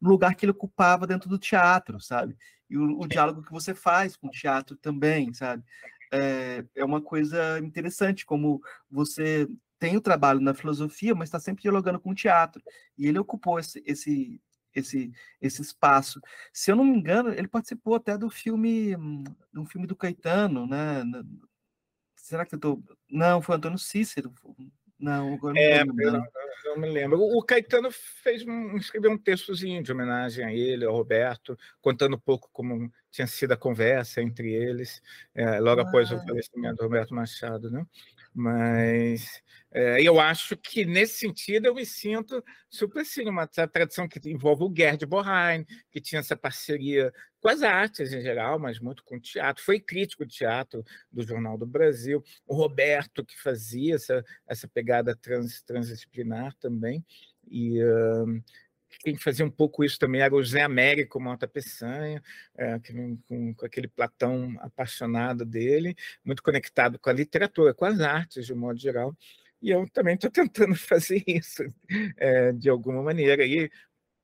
no lugar que ele ocupava dentro do teatro, sabe? E o, o diálogo que você faz com o teatro também, sabe? É, é uma coisa interessante como você tem o trabalho na filosofia, mas está sempre dialogando com o teatro. E ele ocupou esse, esse, esse, esse espaço. Se eu não me engano, ele participou até do filme, do filme do Caetano, né? Será que eu tô... Não, foi Antônio Cícero. Não, agora não é, eu não, não, me lembro. O Caetano fez um, escreveu um textozinho de homenagem a ele, ao Roberto, contando um pouco como tinha sido a conversa entre eles, é, logo ah. após o falecimento do Roberto Machado, né? Mas é, eu acho que, nesse sentido, eu me sinto super assim, uma tradição que envolve o Gerd Borheim, que tinha essa parceria com as artes em geral, mas muito com o teatro. Foi crítico de teatro do Jornal do Brasil. O Roberto, que fazia essa, essa pegada trans, transdisciplinar também. E, uh, quem fazia um pouco isso também era o Zé Américo Mota Peçanha, é, com, com, aquele Platão apaixonado dele, muito conectado com a literatura, com as artes, de um modo geral. E eu também estou tentando fazer isso é, de alguma maneira, e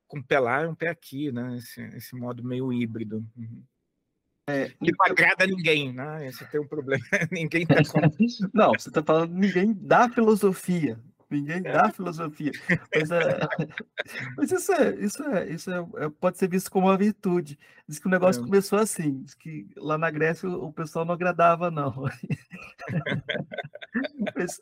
com um e um pé aqui, né? esse, esse modo meio híbrido. Uhum. É, que não agrada ninguém, né? Esse tem um problema. ninguém está com... Não, você está falando ninguém da filosofia. Ninguém é. dá filosofia. Mas, é, mas isso, é, isso, é, isso é, é, pode ser visto como uma virtude. Diz que o negócio é. começou assim, diz que lá na Grécia o pessoal não agradava, não. mas,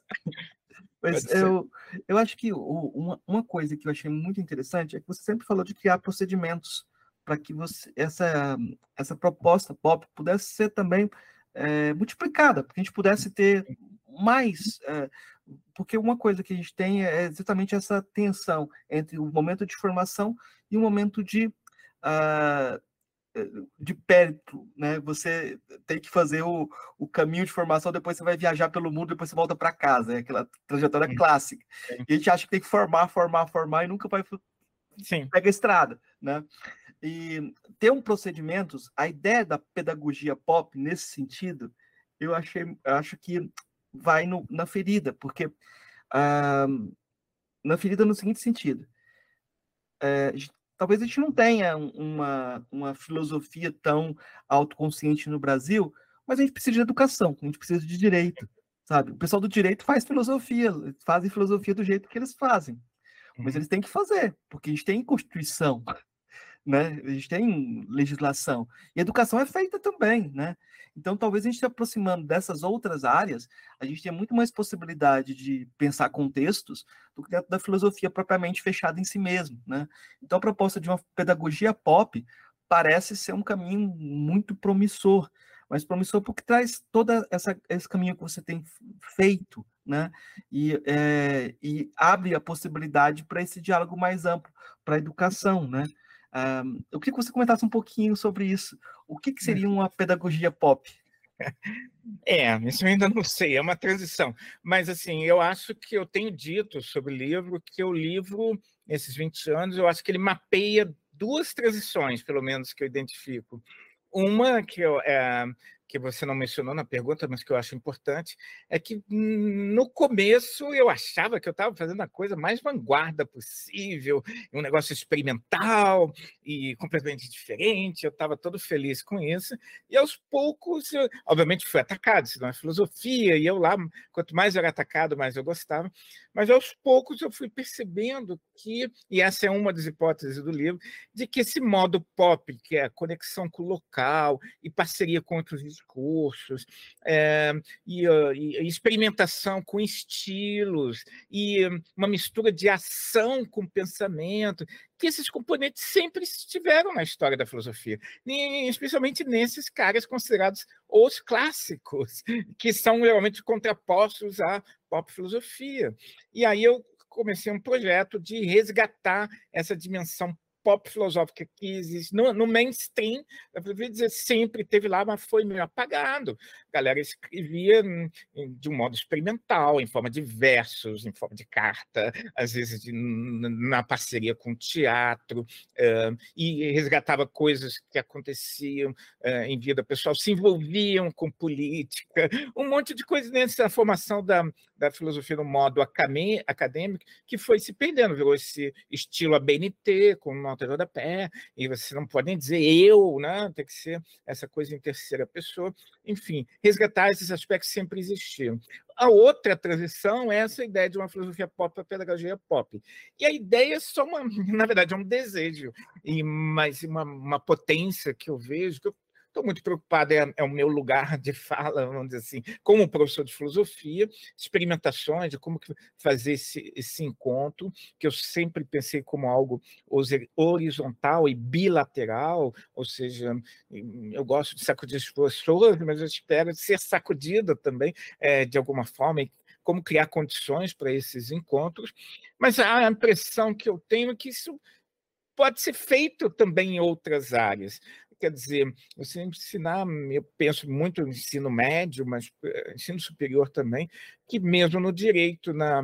mas eu, eu acho que uma, uma coisa que eu achei muito interessante é que você sempre falou de criar procedimentos para que você, essa, essa proposta pop pudesse ser também é, multiplicada, para que a gente pudesse ter mais é, porque uma coisa que a gente tem é exatamente essa tensão entre o momento de formação e o momento de, uh, de périto, né? Você tem que fazer o, o caminho de formação, depois você vai viajar pelo mundo, depois você volta para casa, é aquela trajetória Sim. clássica. Sim. E a gente acha que tem que formar, formar, formar e nunca vai Sim. pega a estrada, né? E ter um procedimentos, a ideia da pedagogia pop nesse sentido, eu achei, eu acho que vai no, na ferida, porque ah, na ferida no seguinte sentido, é, talvez a gente não tenha uma, uma filosofia tão autoconsciente no Brasil, mas a gente precisa de educação, a gente precisa de direito, sabe? O pessoal do direito faz filosofia, fazem filosofia do jeito que eles fazem, mas uhum. eles têm que fazer, porque a gente tem Constituição, né? A gente tem legislação. E educação é feita também, né? Então, talvez a gente se aproximando dessas outras áreas, a gente tenha muito mais possibilidade de pensar contextos do que dentro da filosofia propriamente fechada em si mesmo, né? Então, a proposta de uma pedagogia pop parece ser um caminho muito promissor, mas promissor porque traz todo esse caminho que você tem feito, né? E, é, e abre a possibilidade para esse diálogo mais amplo, para a educação, né? Um, eu queria que você comentasse um pouquinho sobre isso. O que, que seria uma pedagogia pop? É, isso eu ainda não sei, é uma transição. Mas, assim, eu acho que eu tenho dito sobre o livro que o livro, nesses 20 anos, eu acho que ele mapeia duas transições, pelo menos, que eu identifico. Uma que eu, é, que você não mencionou na pergunta, mas que eu acho importante, é que no começo eu achava que eu estava fazendo a coisa mais vanguarda possível, um negócio experimental e completamente diferente, eu estava todo feliz com isso, e aos poucos, eu, obviamente fui atacado, isso não é filosofia, e eu lá, quanto mais eu era atacado, mais eu gostava, mas aos poucos eu fui percebendo que, e essa é uma das hipóteses do livro, de que esse modo pop, que é a conexão com o local e parceria com outros discursos, é, e, e, experimentação com estilos, e uma mistura de ação com pensamento, que esses componentes sempre estiveram na história da filosofia, especialmente nesses caras considerados os clássicos, que são realmente contrapostos à pop filosofia. E aí eu comecei um projeto de resgatar essa dimensão pop filosófica que existe no, no mainstream, eu dizer, sempre teve lá, mas foi meio apagado. A galera escrevia de um modo experimental, em forma de versos, em forma de carta, às vezes de, na parceria com o teatro, uh, e resgatava coisas que aconteciam uh, em vida pessoal, se envolviam com política, um monte de coisas nessa formação da, da filosofia no modo acadêmico, que foi se perdendo, virou esse estilo ABNT, com ponta de rodapé, e você não pode dizer eu, né? tem que ser essa coisa em terceira pessoa. Enfim, resgatar esses aspectos sempre existiram. A outra transição é essa ideia de uma filosofia pop para pedagogia pop. E a ideia é só uma, na verdade, é um desejo, e mais uma, uma potência que eu vejo, que eu Estou muito preocupado, é, é, o meu lugar de fala, vamos dizer assim, como professor de filosofia, experimentações de como fazer esse, esse encontro, que eu sempre pensei como algo horizontal e bilateral, ou seja, eu gosto de sacudir as pessoas, mas eu espero ser sacudida também, é, de alguma forma, e como criar condições para esses encontros, mas a impressão que eu tenho é que isso pode ser feito também em outras áreas quer dizer, você ensinar, eu penso muito no ensino médio, mas eh, ensino superior também, que mesmo no direito, na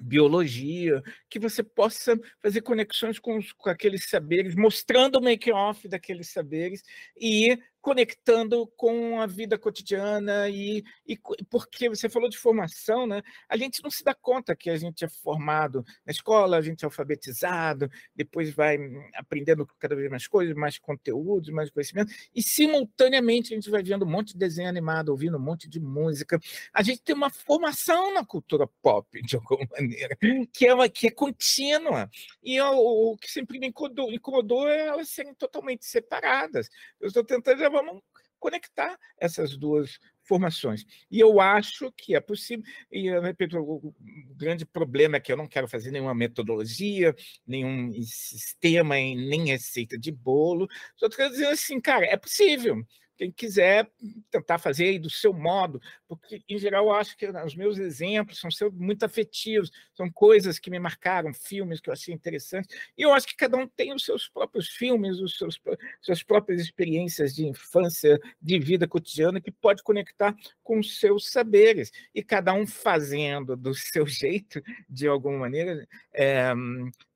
biologia, que você possa fazer conexões com, com aqueles saberes, mostrando o make-off daqueles saberes e conectando com a vida cotidiana e, e, porque você falou de formação, né? A gente não se dá conta que a gente é formado na escola, a gente é alfabetizado, depois vai aprendendo cada vez mais coisas, mais conteúdos, mais conhecimento, e simultaneamente a gente vai vendo um monte de desenho animado, ouvindo um monte de música. A gente tem uma formação na cultura pop, de alguma maneira, que é, uma, que é contínua. E o, o que sempre me incomodou, incomodou é elas serem totalmente separadas. Eu estou tentando vamos conectar essas duas formações. E eu acho que é possível. E, eu repito, o grande problema é que eu não quero fazer nenhuma metodologia, nenhum sistema, nem receita de bolo. Só estou dizendo assim, cara, é possível quem quiser tentar fazer aí do seu modo, porque, em geral, eu acho que os meus exemplos são muito afetivos, são coisas que me marcaram, filmes que eu achei interessantes, e eu acho que cada um tem os seus próprios filmes, os seus suas próprias experiências de infância, de vida cotidiana, que pode conectar com os seus saberes, e cada um fazendo do seu jeito, de alguma maneira, é,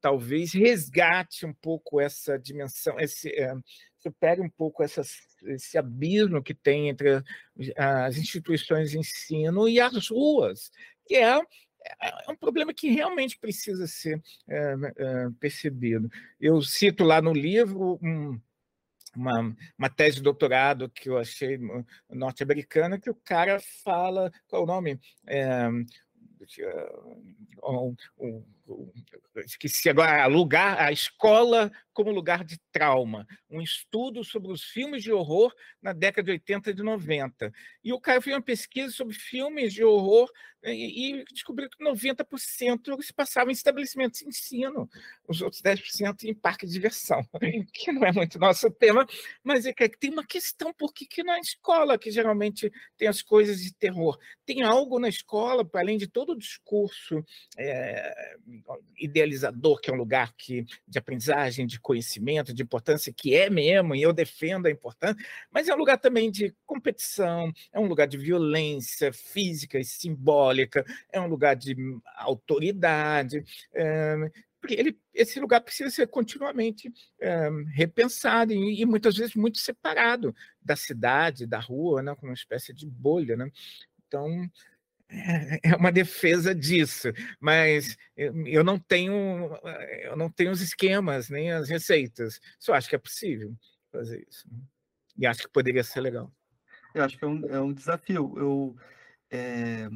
talvez resgate um pouco essa dimensão, esse... É, supere um pouco essas, esse abismo que tem entre as instituições de ensino e as ruas, que é, é um problema que realmente precisa ser é, é, percebido. Eu cito lá no livro um, uma, uma tese de doutorado que eu achei norte-americana, que o cara fala, qual é o nome? É, um, um, esqueci agora, lugar, a escola como lugar de trauma, um estudo sobre os filmes de horror na década de 80 e de 90. E o cara fez uma pesquisa sobre filmes de horror e, e descobriu que 90% se passavam em estabelecimentos de ensino, os outros 10% em parque de diversão, que não é muito nosso tema, mas é que tem uma questão, por que, que na escola, que geralmente tem as coisas de terror, tem algo na escola, além de todo o discurso é, idealizador, que é um lugar que, de aprendizagem, de conhecimento, de importância, que é mesmo, e eu defendo a importância, mas é um lugar também de competição, é um lugar de violência física e simbólica, é um lugar de autoridade. É, porque ele, esse lugar precisa ser continuamente é, repensado e, e, muitas vezes muito separado da cidade, da rua, né, como uma espécie de bolha. Né? Então, é uma defesa disso, mas eu não tenho eu não tenho os esquemas nem as receitas. Só acho que é possível fazer isso. Né. E acho que poderia ser legal. Eu acho que é um, é um desafio. Eu é,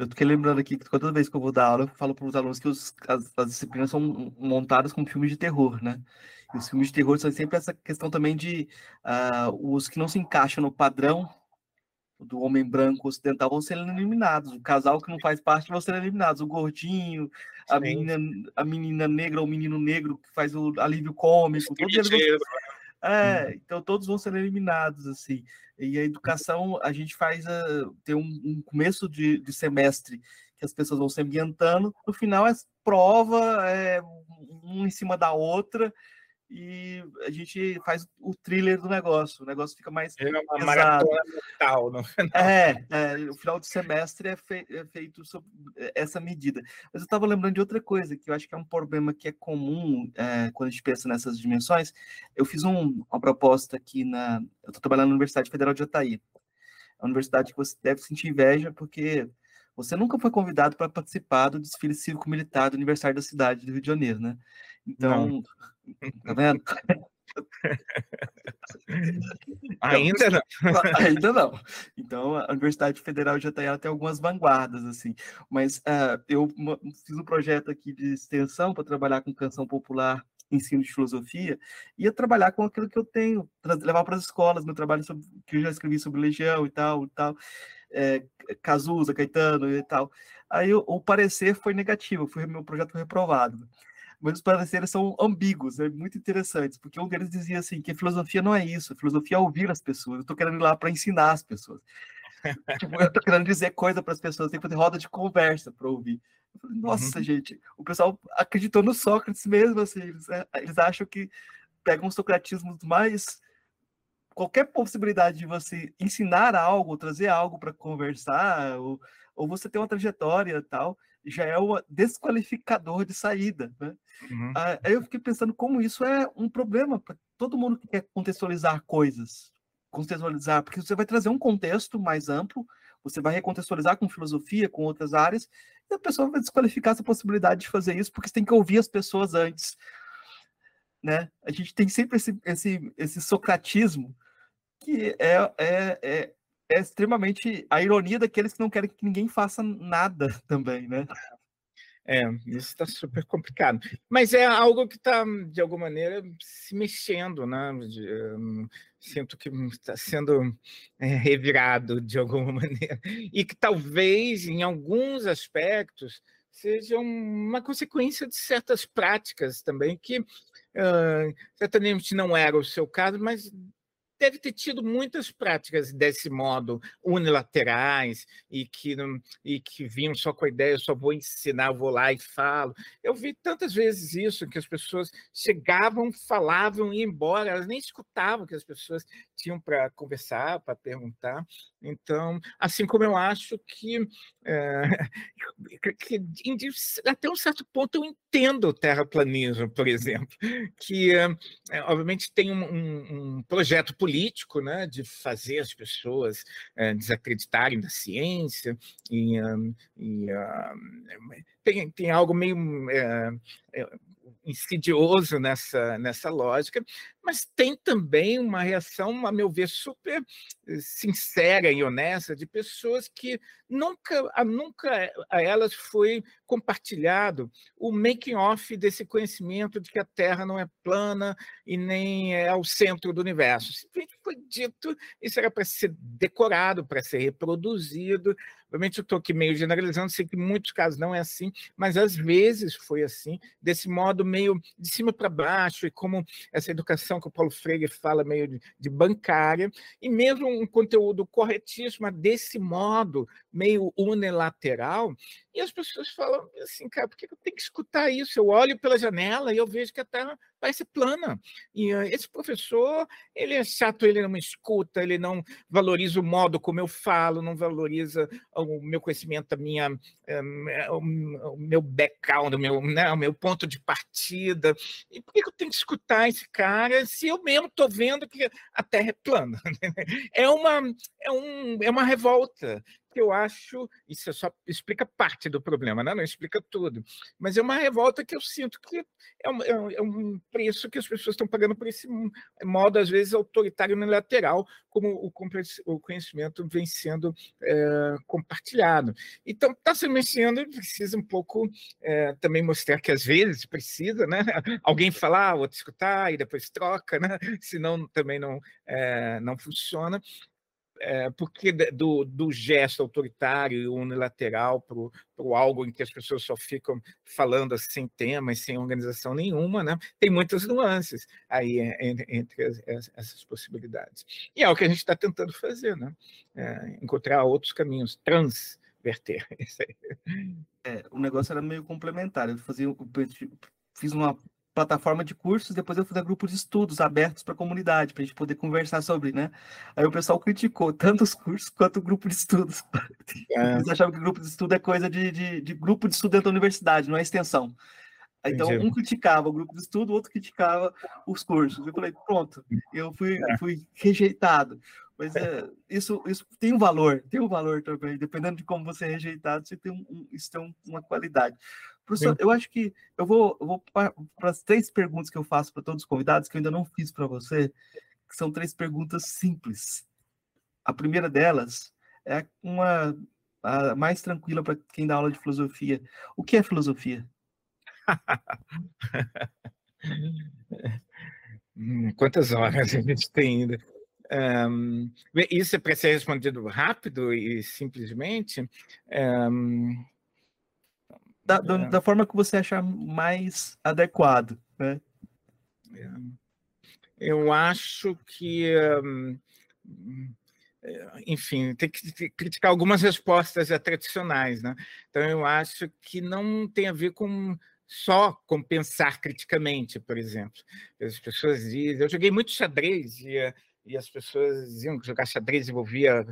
eu fiquei lembrando aqui que toda vez que eu vou dar aula, eu falo para os alunos que os, as, as, disciplinas são montadas como filmes de terror, né? E os filmes de terror são sempre essa questão também de uh, os que não se encaixam no padrão do homem branco ocidental vão ser eliminados. O casal que não faz parte vão ser eliminados. O gordinho, a menina, a menina negra ou o menino negro que faz o alívio cômico. Todos eles vão... Né? É, então todos vão ser eliminados, assim. E a educação, a gente faz uh, tem um, um começo de, de, semestre que as pessoas vão se ambientando, no final é prova, é um em cima da outra, e a gente faz o thriller do negócio. O negócio fica mais. É uma pesado. maratona mental, não é? É, o final de semestre é, fe é, feito sob essa medida. Mas eu estava lembrando de outra coisa, que eu acho que é um problema que é comum é, quando a gente pensa nessas dimensões. Eu fiz um, uma proposta aqui na. Eu estou trabalhando na Universidade Federal de Jataí. É uma universidade que você deve sentir inveja, porque você nunca foi convidado para participar do desfile cívico-militar do aniversário da cidade do Rio de Janeiro, né? Então, não. tá vendo? Ainda não. Ainda não. Então, a Universidade Federal de Jataí tem algumas vanguardas, assim. Mas uh, eu fiz um projeto aqui de extensão para trabalhar com canção popular, ensino de filosofia, ia trabalhar com aquilo que eu tenho, levar para as escolas, meu trabalho sobre, que eu já escrevi sobre Legião e tal, e tal, é, Cazuza, Caetano e tal. Aí o, o parecer foi negativo, foi, meu projeto foi reprovado mas os pareceres são ambíguos, é muito interessantes, porque um deles dizia assim, que a filosofia não é isso, a filosofia é ouvir as pessoas, eu estou querendo ir lá para ensinar as pessoas. tipo, eu estou querendo dizer coisa para as pessoas, tem que fazer roda de conversa para ouvir. Falei, Nossa, uhum. gente, o pessoal acreditou no Sócrates mesmo, assim, eles, é, eles acham que pegam um socratismo mais qualquer possibilidade de você ensinar algo, trazer algo para conversar, ou, ou você ter uma trajetória tal, já é o desqualificador de saída. Né? Uhum. Aí eu fiquei pensando como isso é um problema para todo mundo que quer contextualizar coisas. Contextualizar, porque você vai trazer um contexto mais amplo, você vai recontextualizar com filosofia, com outras áreas, e a pessoa vai desqualificar essa possibilidade de fazer isso, porque você tem que ouvir as pessoas antes. Né? A gente tem sempre esse, esse, esse socratismo que é, é, é, é extremamente a ironia daqueles que não querem que ninguém faça nada também, né? É, isso está super complicado. Mas é algo que está, de alguma maneira, se mexendo, né? Hum, sinto que está sendo é, revirado de alguma maneira. E que talvez, em alguns aspectos, seja uma consequência de certas práticas também, que uh, certamente não era o seu caso, mas deve ter tido muitas práticas desse modo, unilaterais, e que, e que vinham só com a ideia, eu só vou ensinar, vou lá e falo. Eu vi tantas vezes isso, que as pessoas chegavam, falavam e iam embora, elas nem escutavam o que as pessoas tinham para conversar, para perguntar. Então, assim como eu acho que, é, que, até um certo ponto eu entendo o terraplanismo, por exemplo, que é, obviamente tem um, um, um projeto político político, né, de fazer as pessoas é, desacreditarem da ciência e, um, e uh, tem, tem algo meio é, insidioso nessa, nessa lógica, mas tem também uma reação, a meu ver, super eh, sincera e honesta de pessoas que nunca, a, nunca a elas foi compartilhado o making off desse conhecimento de que a Terra não é plana e nem é o centro do universo. Simplesmente foi dito, isso era para ser decorado, para ser reproduzido, Obviamente, eu estou aqui meio generalizando, sei que em muitos casos não é assim, mas às vezes foi assim, desse modo meio de cima para baixo, e como essa educação que o Paulo Freire fala, meio de, de bancária, e mesmo um conteúdo corretíssimo, desse modo, meio unilateral, e as pessoas falam assim, cara, por que eu tenho que escutar isso? Eu olho pela janela e eu vejo que a Terra parece plana. E uh, esse professor, ele é chato, ele não me escuta, ele não valoriza o modo como eu falo, não valoriza o meu conhecimento, a minha, um, o meu background, o meu, né, o meu ponto de partida. E por que eu tenho que escutar esse cara se eu mesmo estou vendo que a Terra é plana? é, uma, é, um, é uma revolta que eu acho, isso só explica parte do problema, né? não explica tudo, mas é uma revolta que eu sinto que é um, é um é preço que as pessoas estão pagando por esse modo, às vezes, autoritário unilateral, como o conhecimento vem sendo é, compartilhado. Então, está se mexendo e precisa um pouco é, também mostrar que, às vezes, precisa, né? alguém falar, outro escutar, e depois troca, né? senão também não, é, não funciona é, porque do, do gesto autoritário e unilateral para o algo em que as pessoas só ficam falando assim, sem tema e sem organização nenhuma, né? tem muitas nuances aí entre, entre as, essas possibilidades. E é o que a gente está tentando fazer, né? É, encontrar outros caminhos, transverter. É, o negócio era meio complementar. Eu fazia, eu fiz uma plataforma de cursos, depois eu fiz grupo de estudos abertos para a comunidade, para a gente poder conversar sobre, né? Aí o pessoal criticou tanto os cursos quanto o grupo de estudos. É. Eles achavam que o grupo de estudo é coisa de, de, de grupo de estudo dentro da universidade, não é extensão. Então, Entendi. um criticava o grupo de estudo, o outro criticava os cursos. Eu falei, pronto, eu fui, é. fui rejeitado. Mas é, isso, isso tem um valor, tem um valor também. Dependendo de como você é rejeitado, você tem um, isso tem uma qualidade Professor, eu acho que eu vou, eu vou para as três perguntas que eu faço para todos os convidados, que eu ainda não fiz para você, que são três perguntas simples. A primeira delas é uma a mais tranquila para quem dá aula de filosofia. O que é filosofia? Hum, quantas horas a gente tem ainda? Um, isso é para ser respondido rápido e simplesmente. Um, da, é. da, forma que você achar mais adequado, né? É. Eu acho que. Um, enfim, tem que criticar algumas respostas tradicionais, né? Então, eu acho que não tem a ver com só com pensar criticamente, por exemplo. As pessoas dizem, eu joguei muito xadrez e, e as pessoas diziam que jogar xadrez envolvia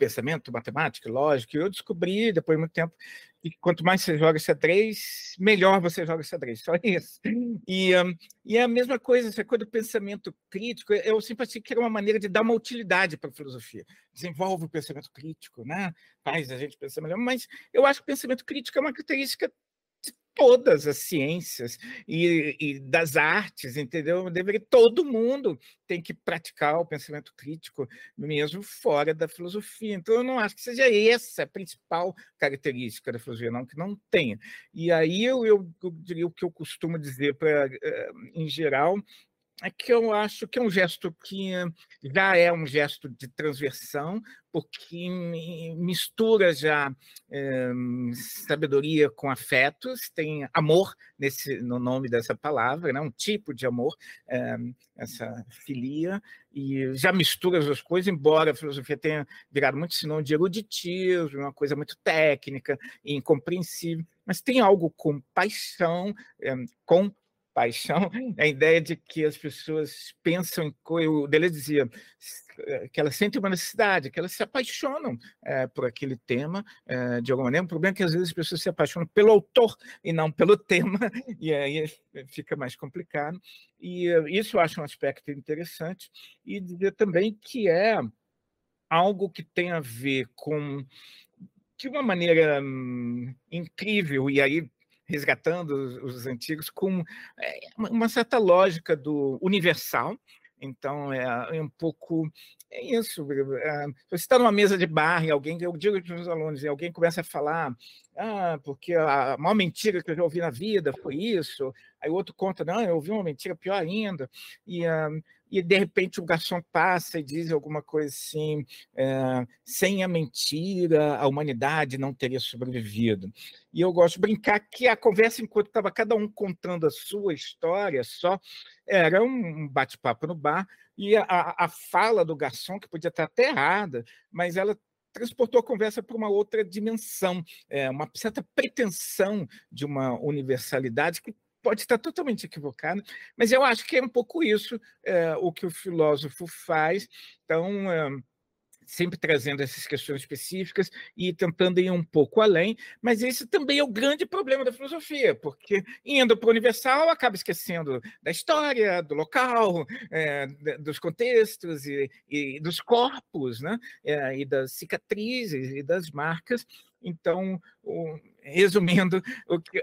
pensamento, matemática, lógica, eu descobri depois de muito tempo que quanto mais você joga xadrez, melhor você joga xadrez, só isso. E, um, e é a mesma coisa, essa coisa do pensamento crítico, eu sempre achei que era uma maneira de dar uma utilidade para a filosofia. Desenvolve o pensamento crítico, né? faz a gente pensar melhor, mas eu acho que o pensamento crítico é uma característica todas as ciências e, e, das artes, entendeu? Deveria, todo mundo tem que praticar o pensamento crítico, mesmo fora da filosofia. Então, eu não acho que seja essa a principal característica da filosofia, não, que não tenha. E aí eu, eu, eu diria o que eu costumo dizer, pra, eh, em geral, que eu acho que é um gesto que já é um gesto de transversão, porque mistura já é, sabedoria com afetos, tem amor nesse, no nome dessa palavra, né? um tipo de amor, é, essa filia, e já mistura as duas coisas, embora a filosofia tenha virado muito sinônimo de eruditismo, uma coisa muito técnica e incompreensível, mas tem algo com paixão, é, com paixão, a ideia de que as pessoas pensam em coisas. O Deleuze dizia eh, que elas sentem uma necessidade, que elas se apaixonam é, por aquele tema é, de alguma maneira. O problema é que às vezes as pessoas se apaixonam pelo autor e não pelo tema, e aí fica mais complicado. E isso eu acho um aspecto interessante. E dizer também que é algo que tem a ver com de uma maneira hum, incrível, e aí resgatando os, os antigos com é, uma certa lógica do universal. Então, é, é um pouco é isso. É, você está numa mesa de bar e alguém, eu digo para os meus alunos, e alguém começa a falar, ah, porque a maior mentira que eu já ouvi na vida foi isso. Aí o outro conta, não, eu ouvi uma mentira pior ainda. E, uh, e de repente o garçom passa e diz alguma coisa assim: é, sem a mentira, a humanidade não teria sobrevivido. E eu gosto de brincar que a conversa, enquanto estava cada um contando a sua história só, era um bate-papo no bar, e a, a fala do garçom, que podia estar até errada, mas ela transportou a conversa para uma outra dimensão, é, uma certa pretensão de uma universalidade que pode estar totalmente equivocado, mas eu acho que é um pouco isso é, o que o filósofo faz. Então, é, sempre trazendo essas questões específicas e tentando ir um pouco além, mas esse também é o grande problema da filosofia, porque indo para o universal acaba esquecendo da história, do local, é, dos contextos e, e, dos corpos, né? É, e das cicatrizes e das marcas. Então, o, resumindo,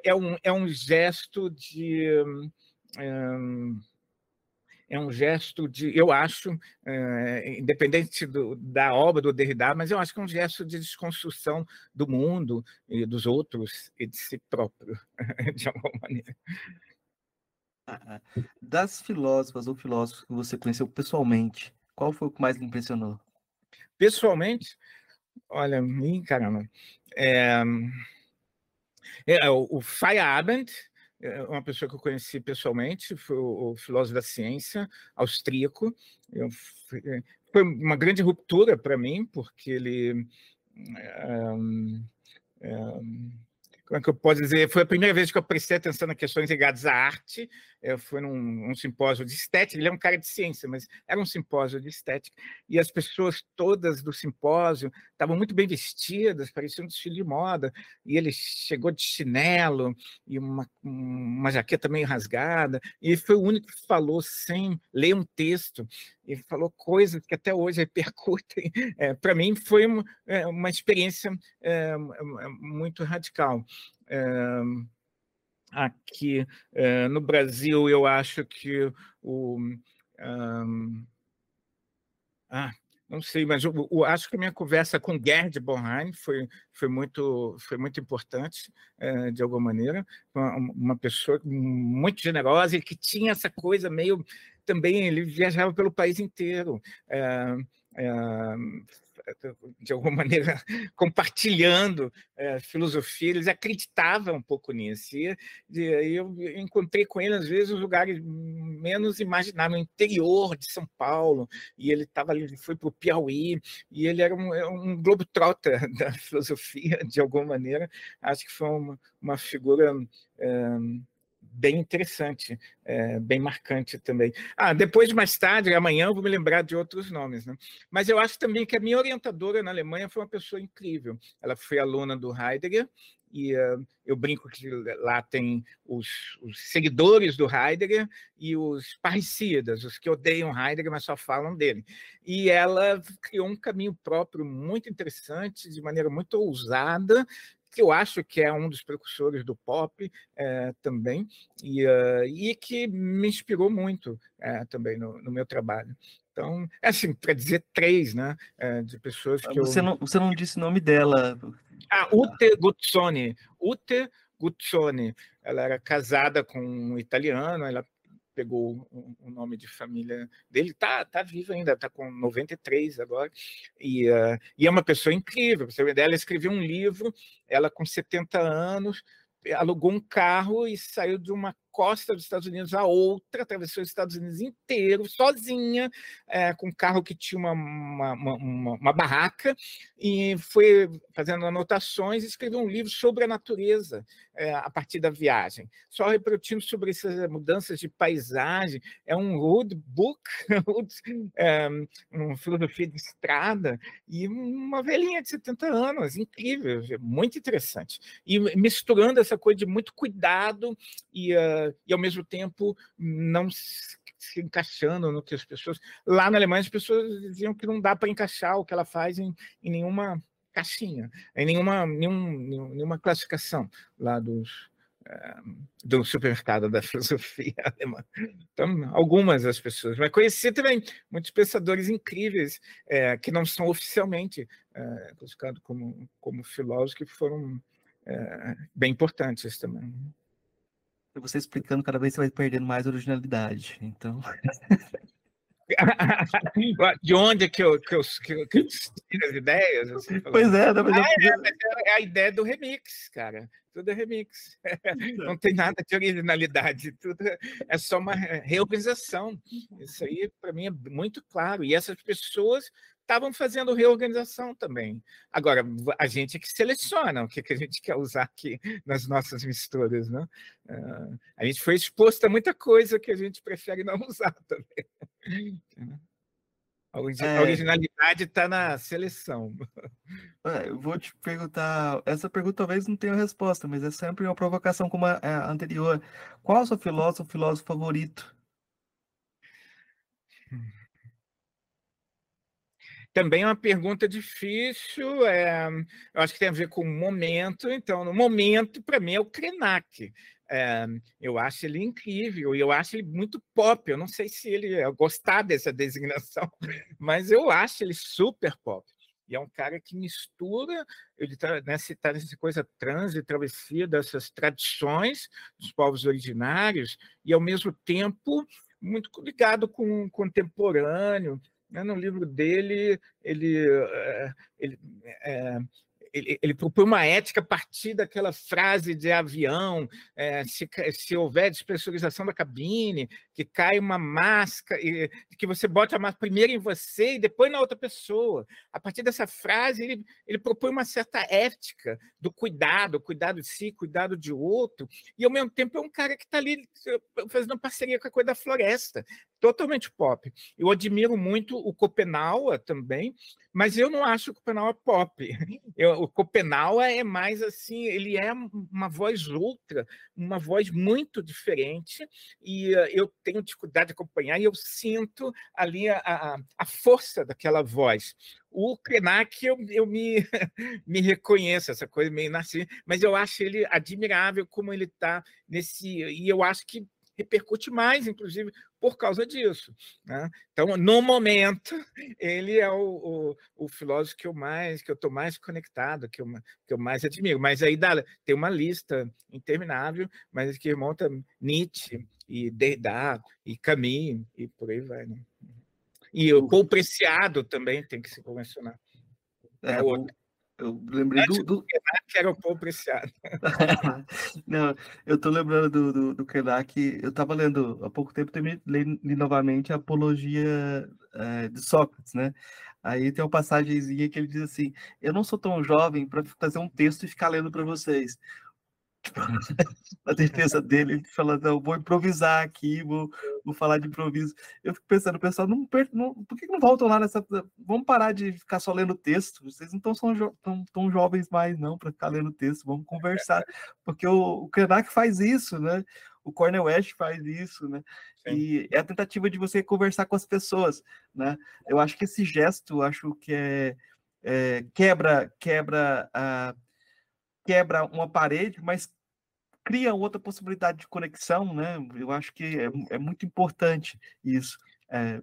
é um, é um gesto de. Um, é um gesto de, eu acho, é, independente do, da obra do Derrida, mas eu acho que é um gesto de desconstrução do mundo e dos outros e de si próprio, de alguma maneira. Ah, ah. Das filósofas ou filósofos que você conheceu pessoalmente, qual foi o que mais lhe impressionou? Pessoalmente, olha, caramba, é, é, o, Feyerabend, é uma pessoa que eu conheci pessoalmente, foi o, o filósofo da ciência austríaco. Eu, é, foi uma grande ruptura para mim, porque ele. Um, um, como é que eu posso dizer? Foi a primeira vez que eu prestei atenção nas questões ligadas à arte. Eu fui num um simpósio de estética. Ele é um cara de ciência, mas era um simpósio de estética. E as pessoas todas do simpósio estavam muito bem vestidas, pareciam um desfile de moda. E ele chegou de chinelo e uma, uma jaqueta meio rasgada. E foi o único que falou sem ler um texto. E falou coisas que até hoje repercutem. É, Para mim, foi uma, é, uma experiência é, muito radical. Aqui uh, no Brasil, eu acho que o. Um, ah, não sei, mas eu, eu, acho que a minha conversa com Gerd Bornheim foi, foi, muito, foi muito importante, é, de alguma maneira. Uma, uma, pessoa muito generosa e que tinha essa coisa meio. Também, ele viajava pelo país inteiro. É, de alguma maneira, compartilhando é, filosofia, eles acreditavam um pouco nisso. E, e eu encontrei com ele, às vezes, os lugares menos imagináveis, no interior de São Paulo, e ele estava ali, foi para o Piauí, e ele era um, é um globo-trota da filosofia, de alguma maneira. Acho que foi uma, uma figura. É, bem interessante, é, bem marcante também. Ah, depois, mais tarde, amanhã, eu vou me lembrar de outros nomes. Né? Mas eu acho também que a minha orientadora na Alemanha foi uma pessoa incrível. Ela foi aluna do Heidegger, e uh, eu brinco que lá tem os, os, seguidores do Heidegger e os parricidas, os que odeiam Heidegger, mas só falam dele. E ela criou um caminho próprio muito interessante, de maneira muito ousada, que eu acho que é um dos precursores do pop é, também, e, uh, e que me inspirou muito é, também no, no, meu trabalho. Então, é assim, para dizer três, né, é, de pessoas que você eu... Não, você não disse o nome dela. Ah, Ute Guzzoni. Ute Guzzoni. Ela era casada com um italiano, ela pegou o, nome de família dele, tá, tá vivo ainda, tá com 93 agora, e, uh, e é uma pessoa incrível. Você vê, ela escreveu um livro, ela com 70 anos, alugou um carro e saiu de uma costa dos Estados Unidos a outra, atravessou os Estados Unidos inteiro, sozinha, é, com um carro que tinha uma, uma, uma, uma, barraca, e foi fazendo anotações e escreveu um livro sobre a natureza é, a partir da viagem. Só repetindo sobre essas mudanças de paisagem. É um road book, é, uma filosofia de estrada, e uma velhinha de 70 anos, incrível, muito interessante. E misturando essa coisa de muito cuidado e uh, e ao mesmo tempo não se, encaixando no que as pessoas. Lá na Alemanha, as pessoas diziam que não dá para encaixar o que ela faz em, em nenhuma caixinha, em nenhuma, nenhum, nenhuma classificação lá dos, do supermercado da filosofia alemã. Então, algumas das pessoas. Mas conheci também muitos pensadores incríveis é, que não são oficialmente é, classificados como, como filósofos, que foram é, bem importantes também você explicando, cada vez você vai perdendo mais originalidade. Então. De onde é que eu, que eu, que eu, que eu tiro as ideias? Assim, pois é, não, ah, é, é, a ideia do remix, cara. Tudo é remix. Não tem nada de originalidade, tudo é só uma reorganização. Isso aí, para mim, é muito claro. E essas pessoas estavam fazendo reorganização também. Agora, a gente é que seleciona o que, que a gente quer usar aqui nas nossas misturas. Né? Uh, a gente foi exposto a muita coisa que a gente prefere não usar também. A é. originalidade está na seleção. É, eu vou te perguntar. Essa pergunta talvez não tenha resposta, mas é sempre uma provocação como a anterior. Qual é o seu filósofo, filósofo favorito? Hum. Também é uma pergunta difícil, é, eu acho que tem a ver com o momento. Então, no momento, para mim, é o Krenak. É, eu acho ele incrível, e eu acho ele muito pop. Eu não sei se ele é gostar dessa designação, mas eu acho ele super pop. E é um cara que mistura, ele está nessa, tá nessa coisa trans e travessia dessas tradições dos povos originários, e ao mesmo tempo muito ligado com o contemporâneo, né, no livro dele, ele, eh, ele, é, ele, ele, propõe uma ética a partir daquela frase de avião, é, se, se houver despressurização da cabine, que cai uma máscara, e, que você bota a máscara primeiro em você e depois na outra pessoa. A partir dessa frase, ele, ele propõe uma certa ética do cuidado, cuidado de si, cuidado de outro, e ao mesmo tempo é um cara que está ali fazendo parceria com a coisa da floresta, totalmente pop. Eu admiro muito o Copenau também, mas eu não acho o Copenau pop. Eu, o Copenau é mais assim, ele é uma voz outra, uma voz muito diferente, e uh, eu tenho dificuldade de acompanhar, e eu sinto ali a, a, a força daquela voz. O Krenak, eu, eu me, me reconheço, essa coisa meio nasci, mas eu acho ele admirável como ele está nesse. E eu acho que repercute mais, inclusive, por causa disso. Né? Então, no momento, ele é o, o, o, filósofo que eu mais, que eu estou mais conectado, que eu, que eu mais admiro. Mas aí dá, tem uma lista interminável, mas que remonta Nietzsche e Derrida e Camus e por aí vai. Né? E o Paul Preciado também tem que se mencionar. É, é outro. Eu lembrei do. do... Que era o pão preciado. Não, eu tô lembrando do, do, do Krenak. Eu estava lendo há pouco tempo, também li, li novamente a Apologia é, de Sócrates, né? Aí tem uma passagemzinha que ele diz assim: Eu não sou tão jovem para fazer um texto e ficar lendo para vocês a defesa dele, ele fala, não, vou improvisar aqui, vou, vou falar de improviso. Eu fico pensando, pessoal, não, não, por que não voltam lá nessa. Vamos parar de ficar só lendo texto. Vocês não estão tão, tão jovens mais, não, para ficar lendo texto. Vamos conversar. Porque o, o Krenak faz isso, né? O Cornel West faz isso, né? Sim. E é a tentativa de você conversar com as pessoas, né? Eu acho que esse gesto, acho que é, é quebra, quebra a quebra uma parede, mas cria outra possibilidade de conexão, né? Eu acho que é, é muito importante isso. É,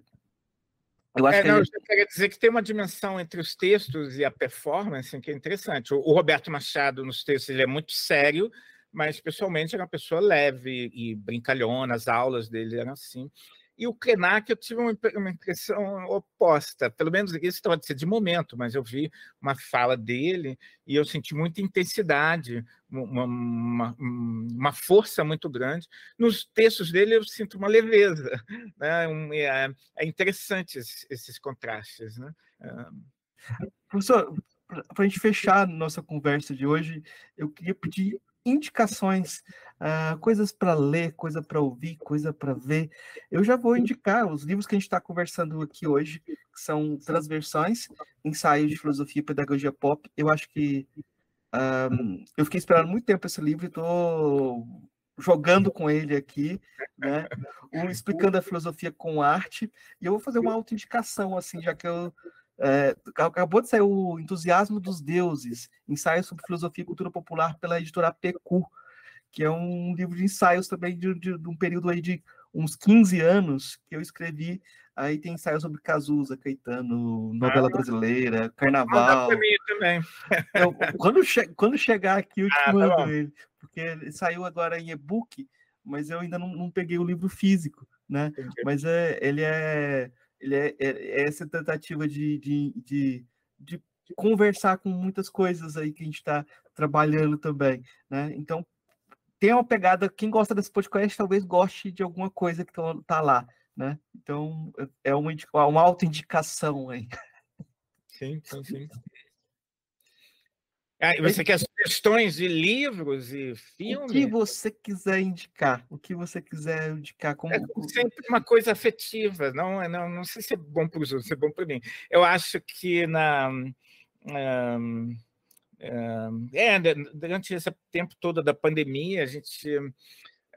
eu acho é, que não, gente... eu queria dizer que tem uma dimensão entre os textos e a performance que é interessante. O, o Roberto Machado, nos textos, ele é muito sério, mas pessoalmente era uma pessoa leve e brincalhona, as aulas dele eram assim. E o Krenak, eu tive uma, impressão oposta, pelo menos isso pode ser de momento, mas eu vi uma fala dele e eu senti muita intensidade, uma, uma, uma força muito grande. Nos textos dele eu sinto uma leveza. Né? Um, é, é, interessante esses, esses contrastes. Né? Professor, para a gente fechar nossa conversa de hoje, eu queria pedir indicações, uh, coisas para ler, coisa para ouvir, coisa para ver. Eu já vou indicar os livros que a gente está conversando aqui hoje, que são Transversões, Ensaios de Filosofia e Pedagogia Pop. Eu acho que um, eu fiquei esperando muito tempo esse livro e estou jogando com ele aqui, né? Um explicando a filosofia com arte. E eu vou fazer uma autoindicação, assim, já que eu é, acabou de sair o Entusiasmo dos Deuses, ensaio sobre filosofia e cultura popular pela editora PQ, que é um livro de ensaios também de, de, de, um período aí de uns 15 anos que eu escrevi. Aí tem ensaios sobre Cazuza, Caetano, novela ah, brasileira, carnaval. Para mim também. Eu, quando, che quando chegar aqui, eu te ah, mando tá ele, porque ele saiu agora em e-book, mas eu ainda não, não peguei o livro físico, né? Entendi. Mas é, ele é ele é, é, é essa tentativa de, de, de, de, conversar com muitas coisas aí que a gente está trabalhando também, né? Então, tem uma pegada, quem gosta desse podcast talvez goste de alguma coisa que tá, tá lá, né? Então, é uma, uma auto-indicação aí. Sim, sim, sim. Ah, você quer sugestões de livros e filmes? O que você quiser indicar, o que você quiser indicar como. É sempre uma coisa afetiva, não, é, não, não sei se é bom para os outros, se é bom para mim. Eu acho que na. Um, um, é, durante esse tempo todo da pandemia, a gente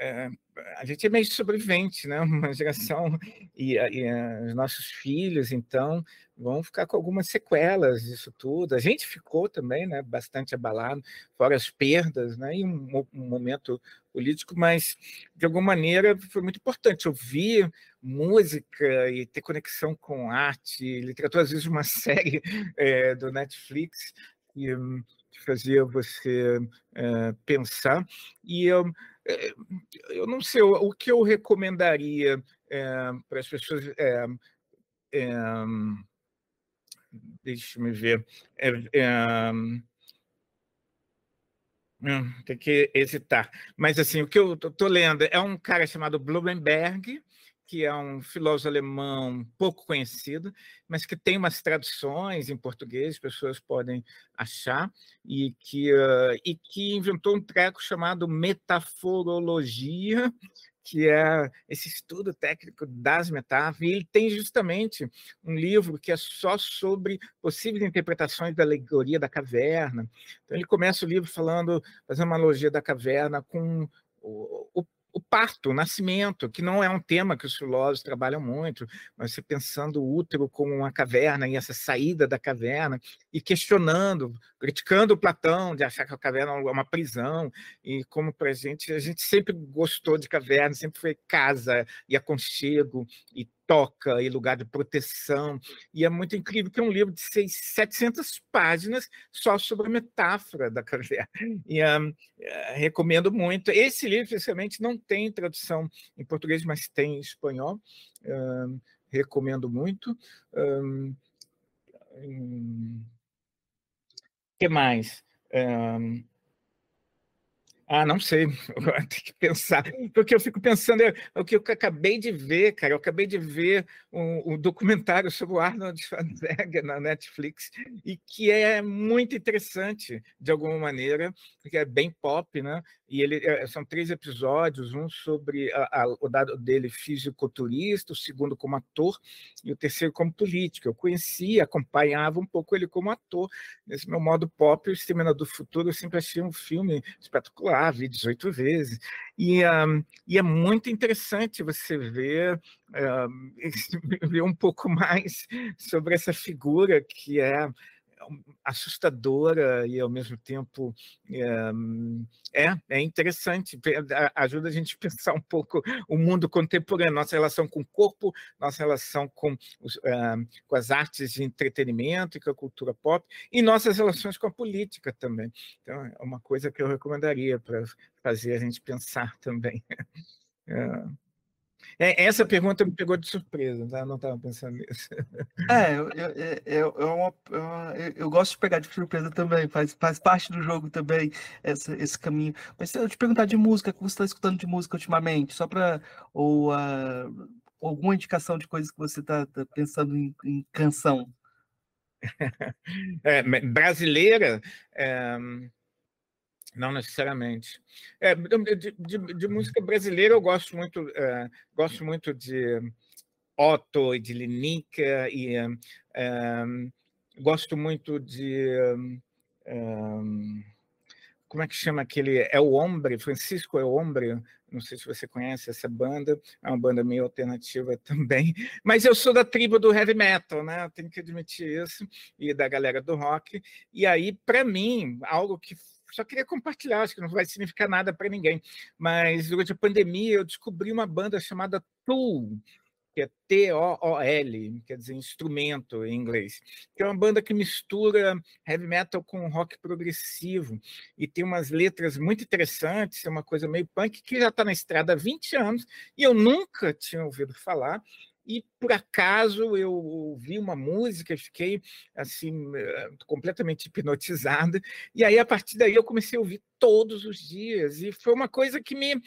é, a gente é meio sobrevivente, né? Uma geração e, e os nossos filhos, então, vão ficar com algumas sequelas disso tudo. A gente ficou também, né? Bastante abalado, fora as perdas, né? E um, um momento político, mas de alguma maneira foi muito importante ouvir música e ter conexão com arte, literatura. Às vezes uma série é, do Netflix que, que fazia você é, pensar e eu é, eu não sei, o que eu recomendaria é, para as pessoas. É, é, deixa-me ver. Hum, tem que hesitar. Mas, assim, o que eu estou lendo é um cara chamado Blumenberg, que é um filósofo alemão pouco conhecido, mas que tem umas traduções em português, pessoas podem achar, e que, uh, e que inventou um treco chamado metaforologia, que é esse estudo técnico das metáforas, e ele tem justamente um livro que é só sobre possíveis interpretações da alegoria da caverna. Então ele começa o livro falando, fazendo uma analogia da caverna com o, o o parto, o nascimento, que não é um tema que os filósofos trabalham muito, mas você pensando o útero como uma caverna e essa saída da caverna, e questionando, criticando Platão de achar que a caverna é uma prisão, e como para a gente, a gente sempre gostou de caverna, sempre foi casa e aconchego, e toca e lugar de proteção. E é muito incrível que é um livro de 6, 700 páginas só sobre a metáfora da caverna. E um, eh, recomendo muito. Esse livro, especialmente, não tem tradução em português, mas tem em espanhol. Um, recomendo muito. Um, que mais? Um, ah, não sei, tem que pensar, porque eu fico pensando, é, o que eu acabei de ver, cara, eu acabei de ver um, um, documentário sobre o Arnold Schwarzenegger na Netflix, e que é muito interessante, de alguma maneira, porque é bem pop, né? E ele é, são três episódios, um sobre a, a, o dado dele fisiculturista, o segundo como ator, e o terceiro como político. Eu conhecia, acompanhava um pouco ele como ator, nesse meu modo pop, o Exterminador do Futuro, eu sempre achei um filme espetacular, vi 18 vezes. E, um, e é muito interessante você ver, um, ver um pouco mais sobre essa figura que é assustadora e ao mesmo tempo é, é interessante, ajuda a gente a pensar um pouco o mundo contemporâneo, nossa relação com o corpo, nossa relação com, os, com as artes de entretenimento e com a cultura pop, e nossas relações com a política também. Então, é uma coisa que eu recomendaria para fazer a gente pensar também. É. É, essa pergunta me pegou de surpresa, tá? eu não estava pensando nisso. É, eu, eu, eu, eu, eu, eu, gosto de pegar de surpresa também, faz, faz parte do jogo também essa, esse caminho. Mas se eu te perguntar de música, o que você está escutando de música ultimamente? Só para. Ou uh, alguma indicação de coisas que você está tá pensando em, em canção? É, brasileira. É não necessariamente. É, de, de, de, música brasileira eu gosto muito, é, gosto muito de Otto e de Lineker e é, gosto muito de como é que chama aquele é o Hombre, Francisco é o Hombre, não sei se você conhece essa banda, é uma banda meio alternativa também, mas eu sou da tribo do heavy metal, né? Tenho que admitir isso e da galera do rock. E aí, para mim, algo que só queria compartilhar, acho que não vai significar nada para ninguém. Mas durante a pandemia eu descobri uma banda chamada Tool, que é T-O-O-L, quer dizer instrumento em inglês, que é uma banda que mistura heavy metal com rock progressivo e tem umas letras muito interessantes, é uma coisa meio punk que já está na estrada há 20 anos e eu nunca tinha ouvido falar e por acaso eu ouvi uma música, fiquei assim eh, completamente hipnotizada e aí a partir daí eu comecei a ouvir todos os dias e foi uma coisa que me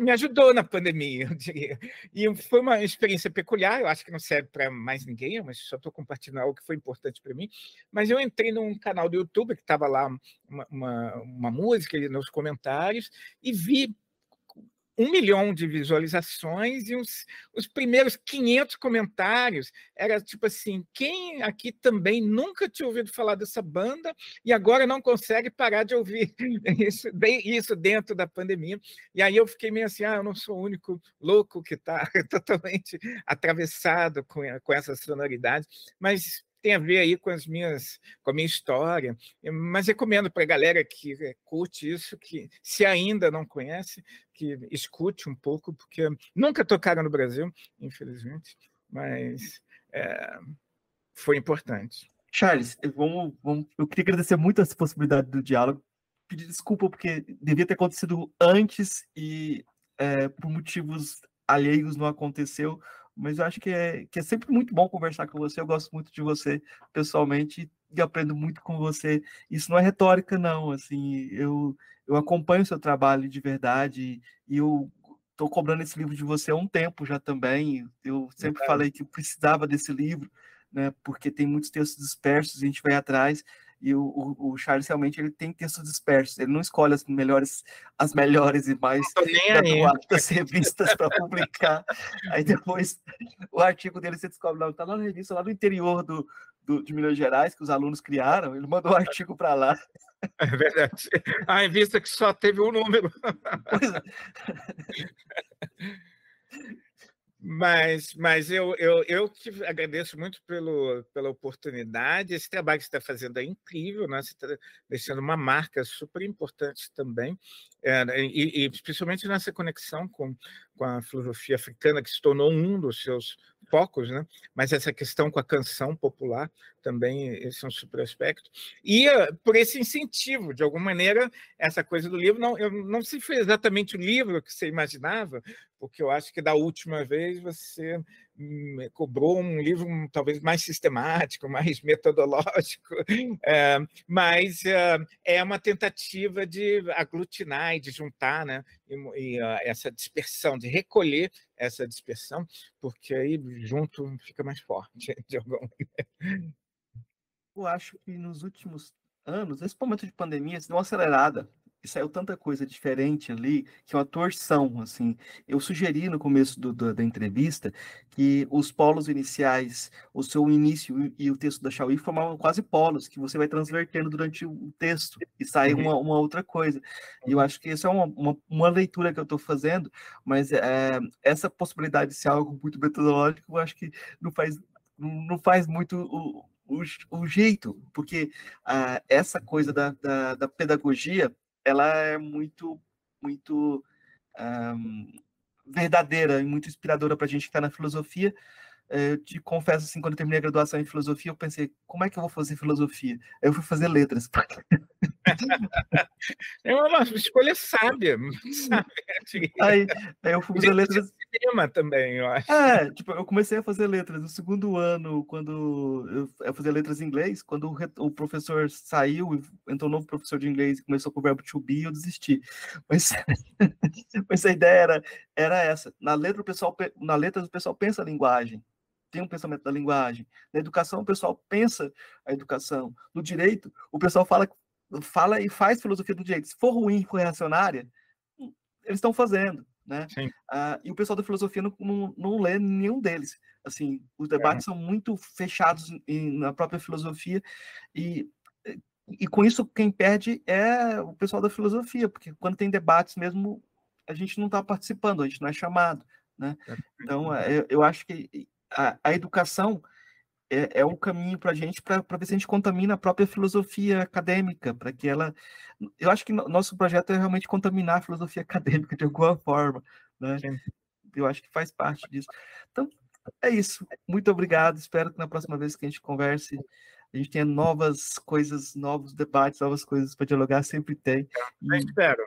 me ajudou na pandemia, eu diria. E foi uma experiência peculiar, eu acho que não serve para mais ninguém, mas só estou compartilhando algo que foi importante para mim. Mas eu entrei num canal do YouTube que estava lá uma, uma, uma música nos comentários e vi um milhão de visualizações e os, os primeiros 500 comentários. Era tipo assim, quem aqui também nunca tinha ouvido falar dessa banda e agora não consegue parar de ouvir? Isso, isso dentro da pandemia. E aí eu fiquei meio assim, ah, eu não sou o único louco que está totalmente atravessado com, com essa sonoridade, mas tem a ver aí com as minhas, com a minha história. Mas recomendo para a galera que eh, curte isso, que se ainda não conhece, que escute um pouco, porque nunca tocaram no Brasil, infelizmente, mas é, foi importante. Charles, vamos, vamos, eu queria agradecer muito essa possibilidade do diálogo. Pedir desculpa porque devia ter acontecido antes e é, por motivos alheios não aconteceu mas eu acho que é, que é sempre muito bom conversar com você. Eu gosto muito de você pessoalmente e aprendo muito com você. Isso não é retórica, não. Assim, eu, eu acompanho o seu trabalho de verdade e eu estou cobrando esse livro de você há um tempo já também. Eu sempre é. falei que precisava desse livro, né? Porque tem muitos textos dispersos, a gente vai atrás. E o, o, o, Charles realmente ele tem textos dispersos, ele não escolhe as melhores, as melhores e mais graduadas revistas para publicar. Aí depois o artigo dele você descobre, não, está lá na revista, lá no interior do, do, de Minas Gerais, que os alunos criaram, ele mandou o um artigo para lá. É verdade. A revista que só teve um número. Pois é. Mas, mas eu, eu, eu te agradeço muito pelo, pela oportunidade. Esse trabalho que você está fazendo é incrível, né? você está deixando uma marca super importante também, é, e, e, especialmente nessa conexão com, com a filosofia africana, que se tornou um dos seus focos, né? mas essa questão com a canção popular também, esse é um super aspecto. E uh, por esse incentivo, de alguma maneira, essa coisa do livro, não, eu não se foi exatamente o livro que você imaginava, porque eu acho que da última vez você cobrou um livro talvez mais sistemático, mais metodológico, é, mas é, é uma tentativa de aglutinar e de juntar, né? E, e uh, essa dispersão, de recolher essa dispersão, porque aí junto fica mais forte de alguma maneira. Eu acho que nos últimos anos, esse momento de pandemia, se deu uma acelerada e saiu tanta coisa diferente ali, que é uma torção, assim. Eu sugeri no começo do, do, da entrevista que os polos iniciais, o seu início e o texto da Xiaoyi formavam quase polos, que você vai transvertendo durante o texto e sai uhum. uma, uma outra coisa. E eu acho que isso é uma, uma, uma leitura que eu estou fazendo, mas é, essa possibilidade de ser algo muito metodológico, eu acho que não faz, não faz muito o, o, o jeito, porque ah, essa coisa da, da, da pedagogia ela é muito, muito um, verdadeira e muito inspiradora para a gente que está na filosofia. Eu te confesso, assim, quando eu terminei a graduação em filosofia, eu pensei, como é que eu vou fazer filosofia? Eu fui fazer letras. É uma escolha sábia, sabe? Aí, aí eu fui fazer letras. Cinema também, eu acho. É, tipo, eu comecei a fazer letras no segundo ano, quando eu, fazia letras em inglês, quando o, o professor saiu, entrou um novo professor de inglês e começou com o verbo to be, eu desisti. Mas, mas a ideia era, era essa. Na letra, o pessoal, na letra, o pessoal pensa a linguagem tem um pensamento da linguagem. Na educação, o pessoal pensa a educação. No direito, o pessoal fala fala e faz filosofia do direito. Se for ruim, hum, eles estão fazendo, né? Uh, e o pessoal da filosofia não, não, não, lê nenhum deles. Assim, os debates é. são muito fechados em, na própria filosofia e e com isso quem perde é o pessoal da filosofia, porque quando tem debates mesmo a gente não está participando, a gente não é chamado, né? É. Então é, eu, eu acho que a, a educação é, é um caminho para a gente para ver se a gente contamina a própria filosofia acadêmica, para que ela. Eu acho que nosso projeto é realmente contaminar a filosofia acadêmica de alguma forma, né? Sim. Eu acho que faz parte disso. Então, é isso. Muito obrigado. Espero que na próxima vez que a gente converse, a gente tenha novas coisas, novos debates, novas coisas para dialogar. Sempre tem. Eu espero.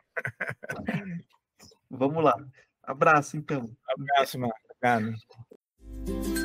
Vamos lá. Abraço, então. Abraço, Marco. Obrigado.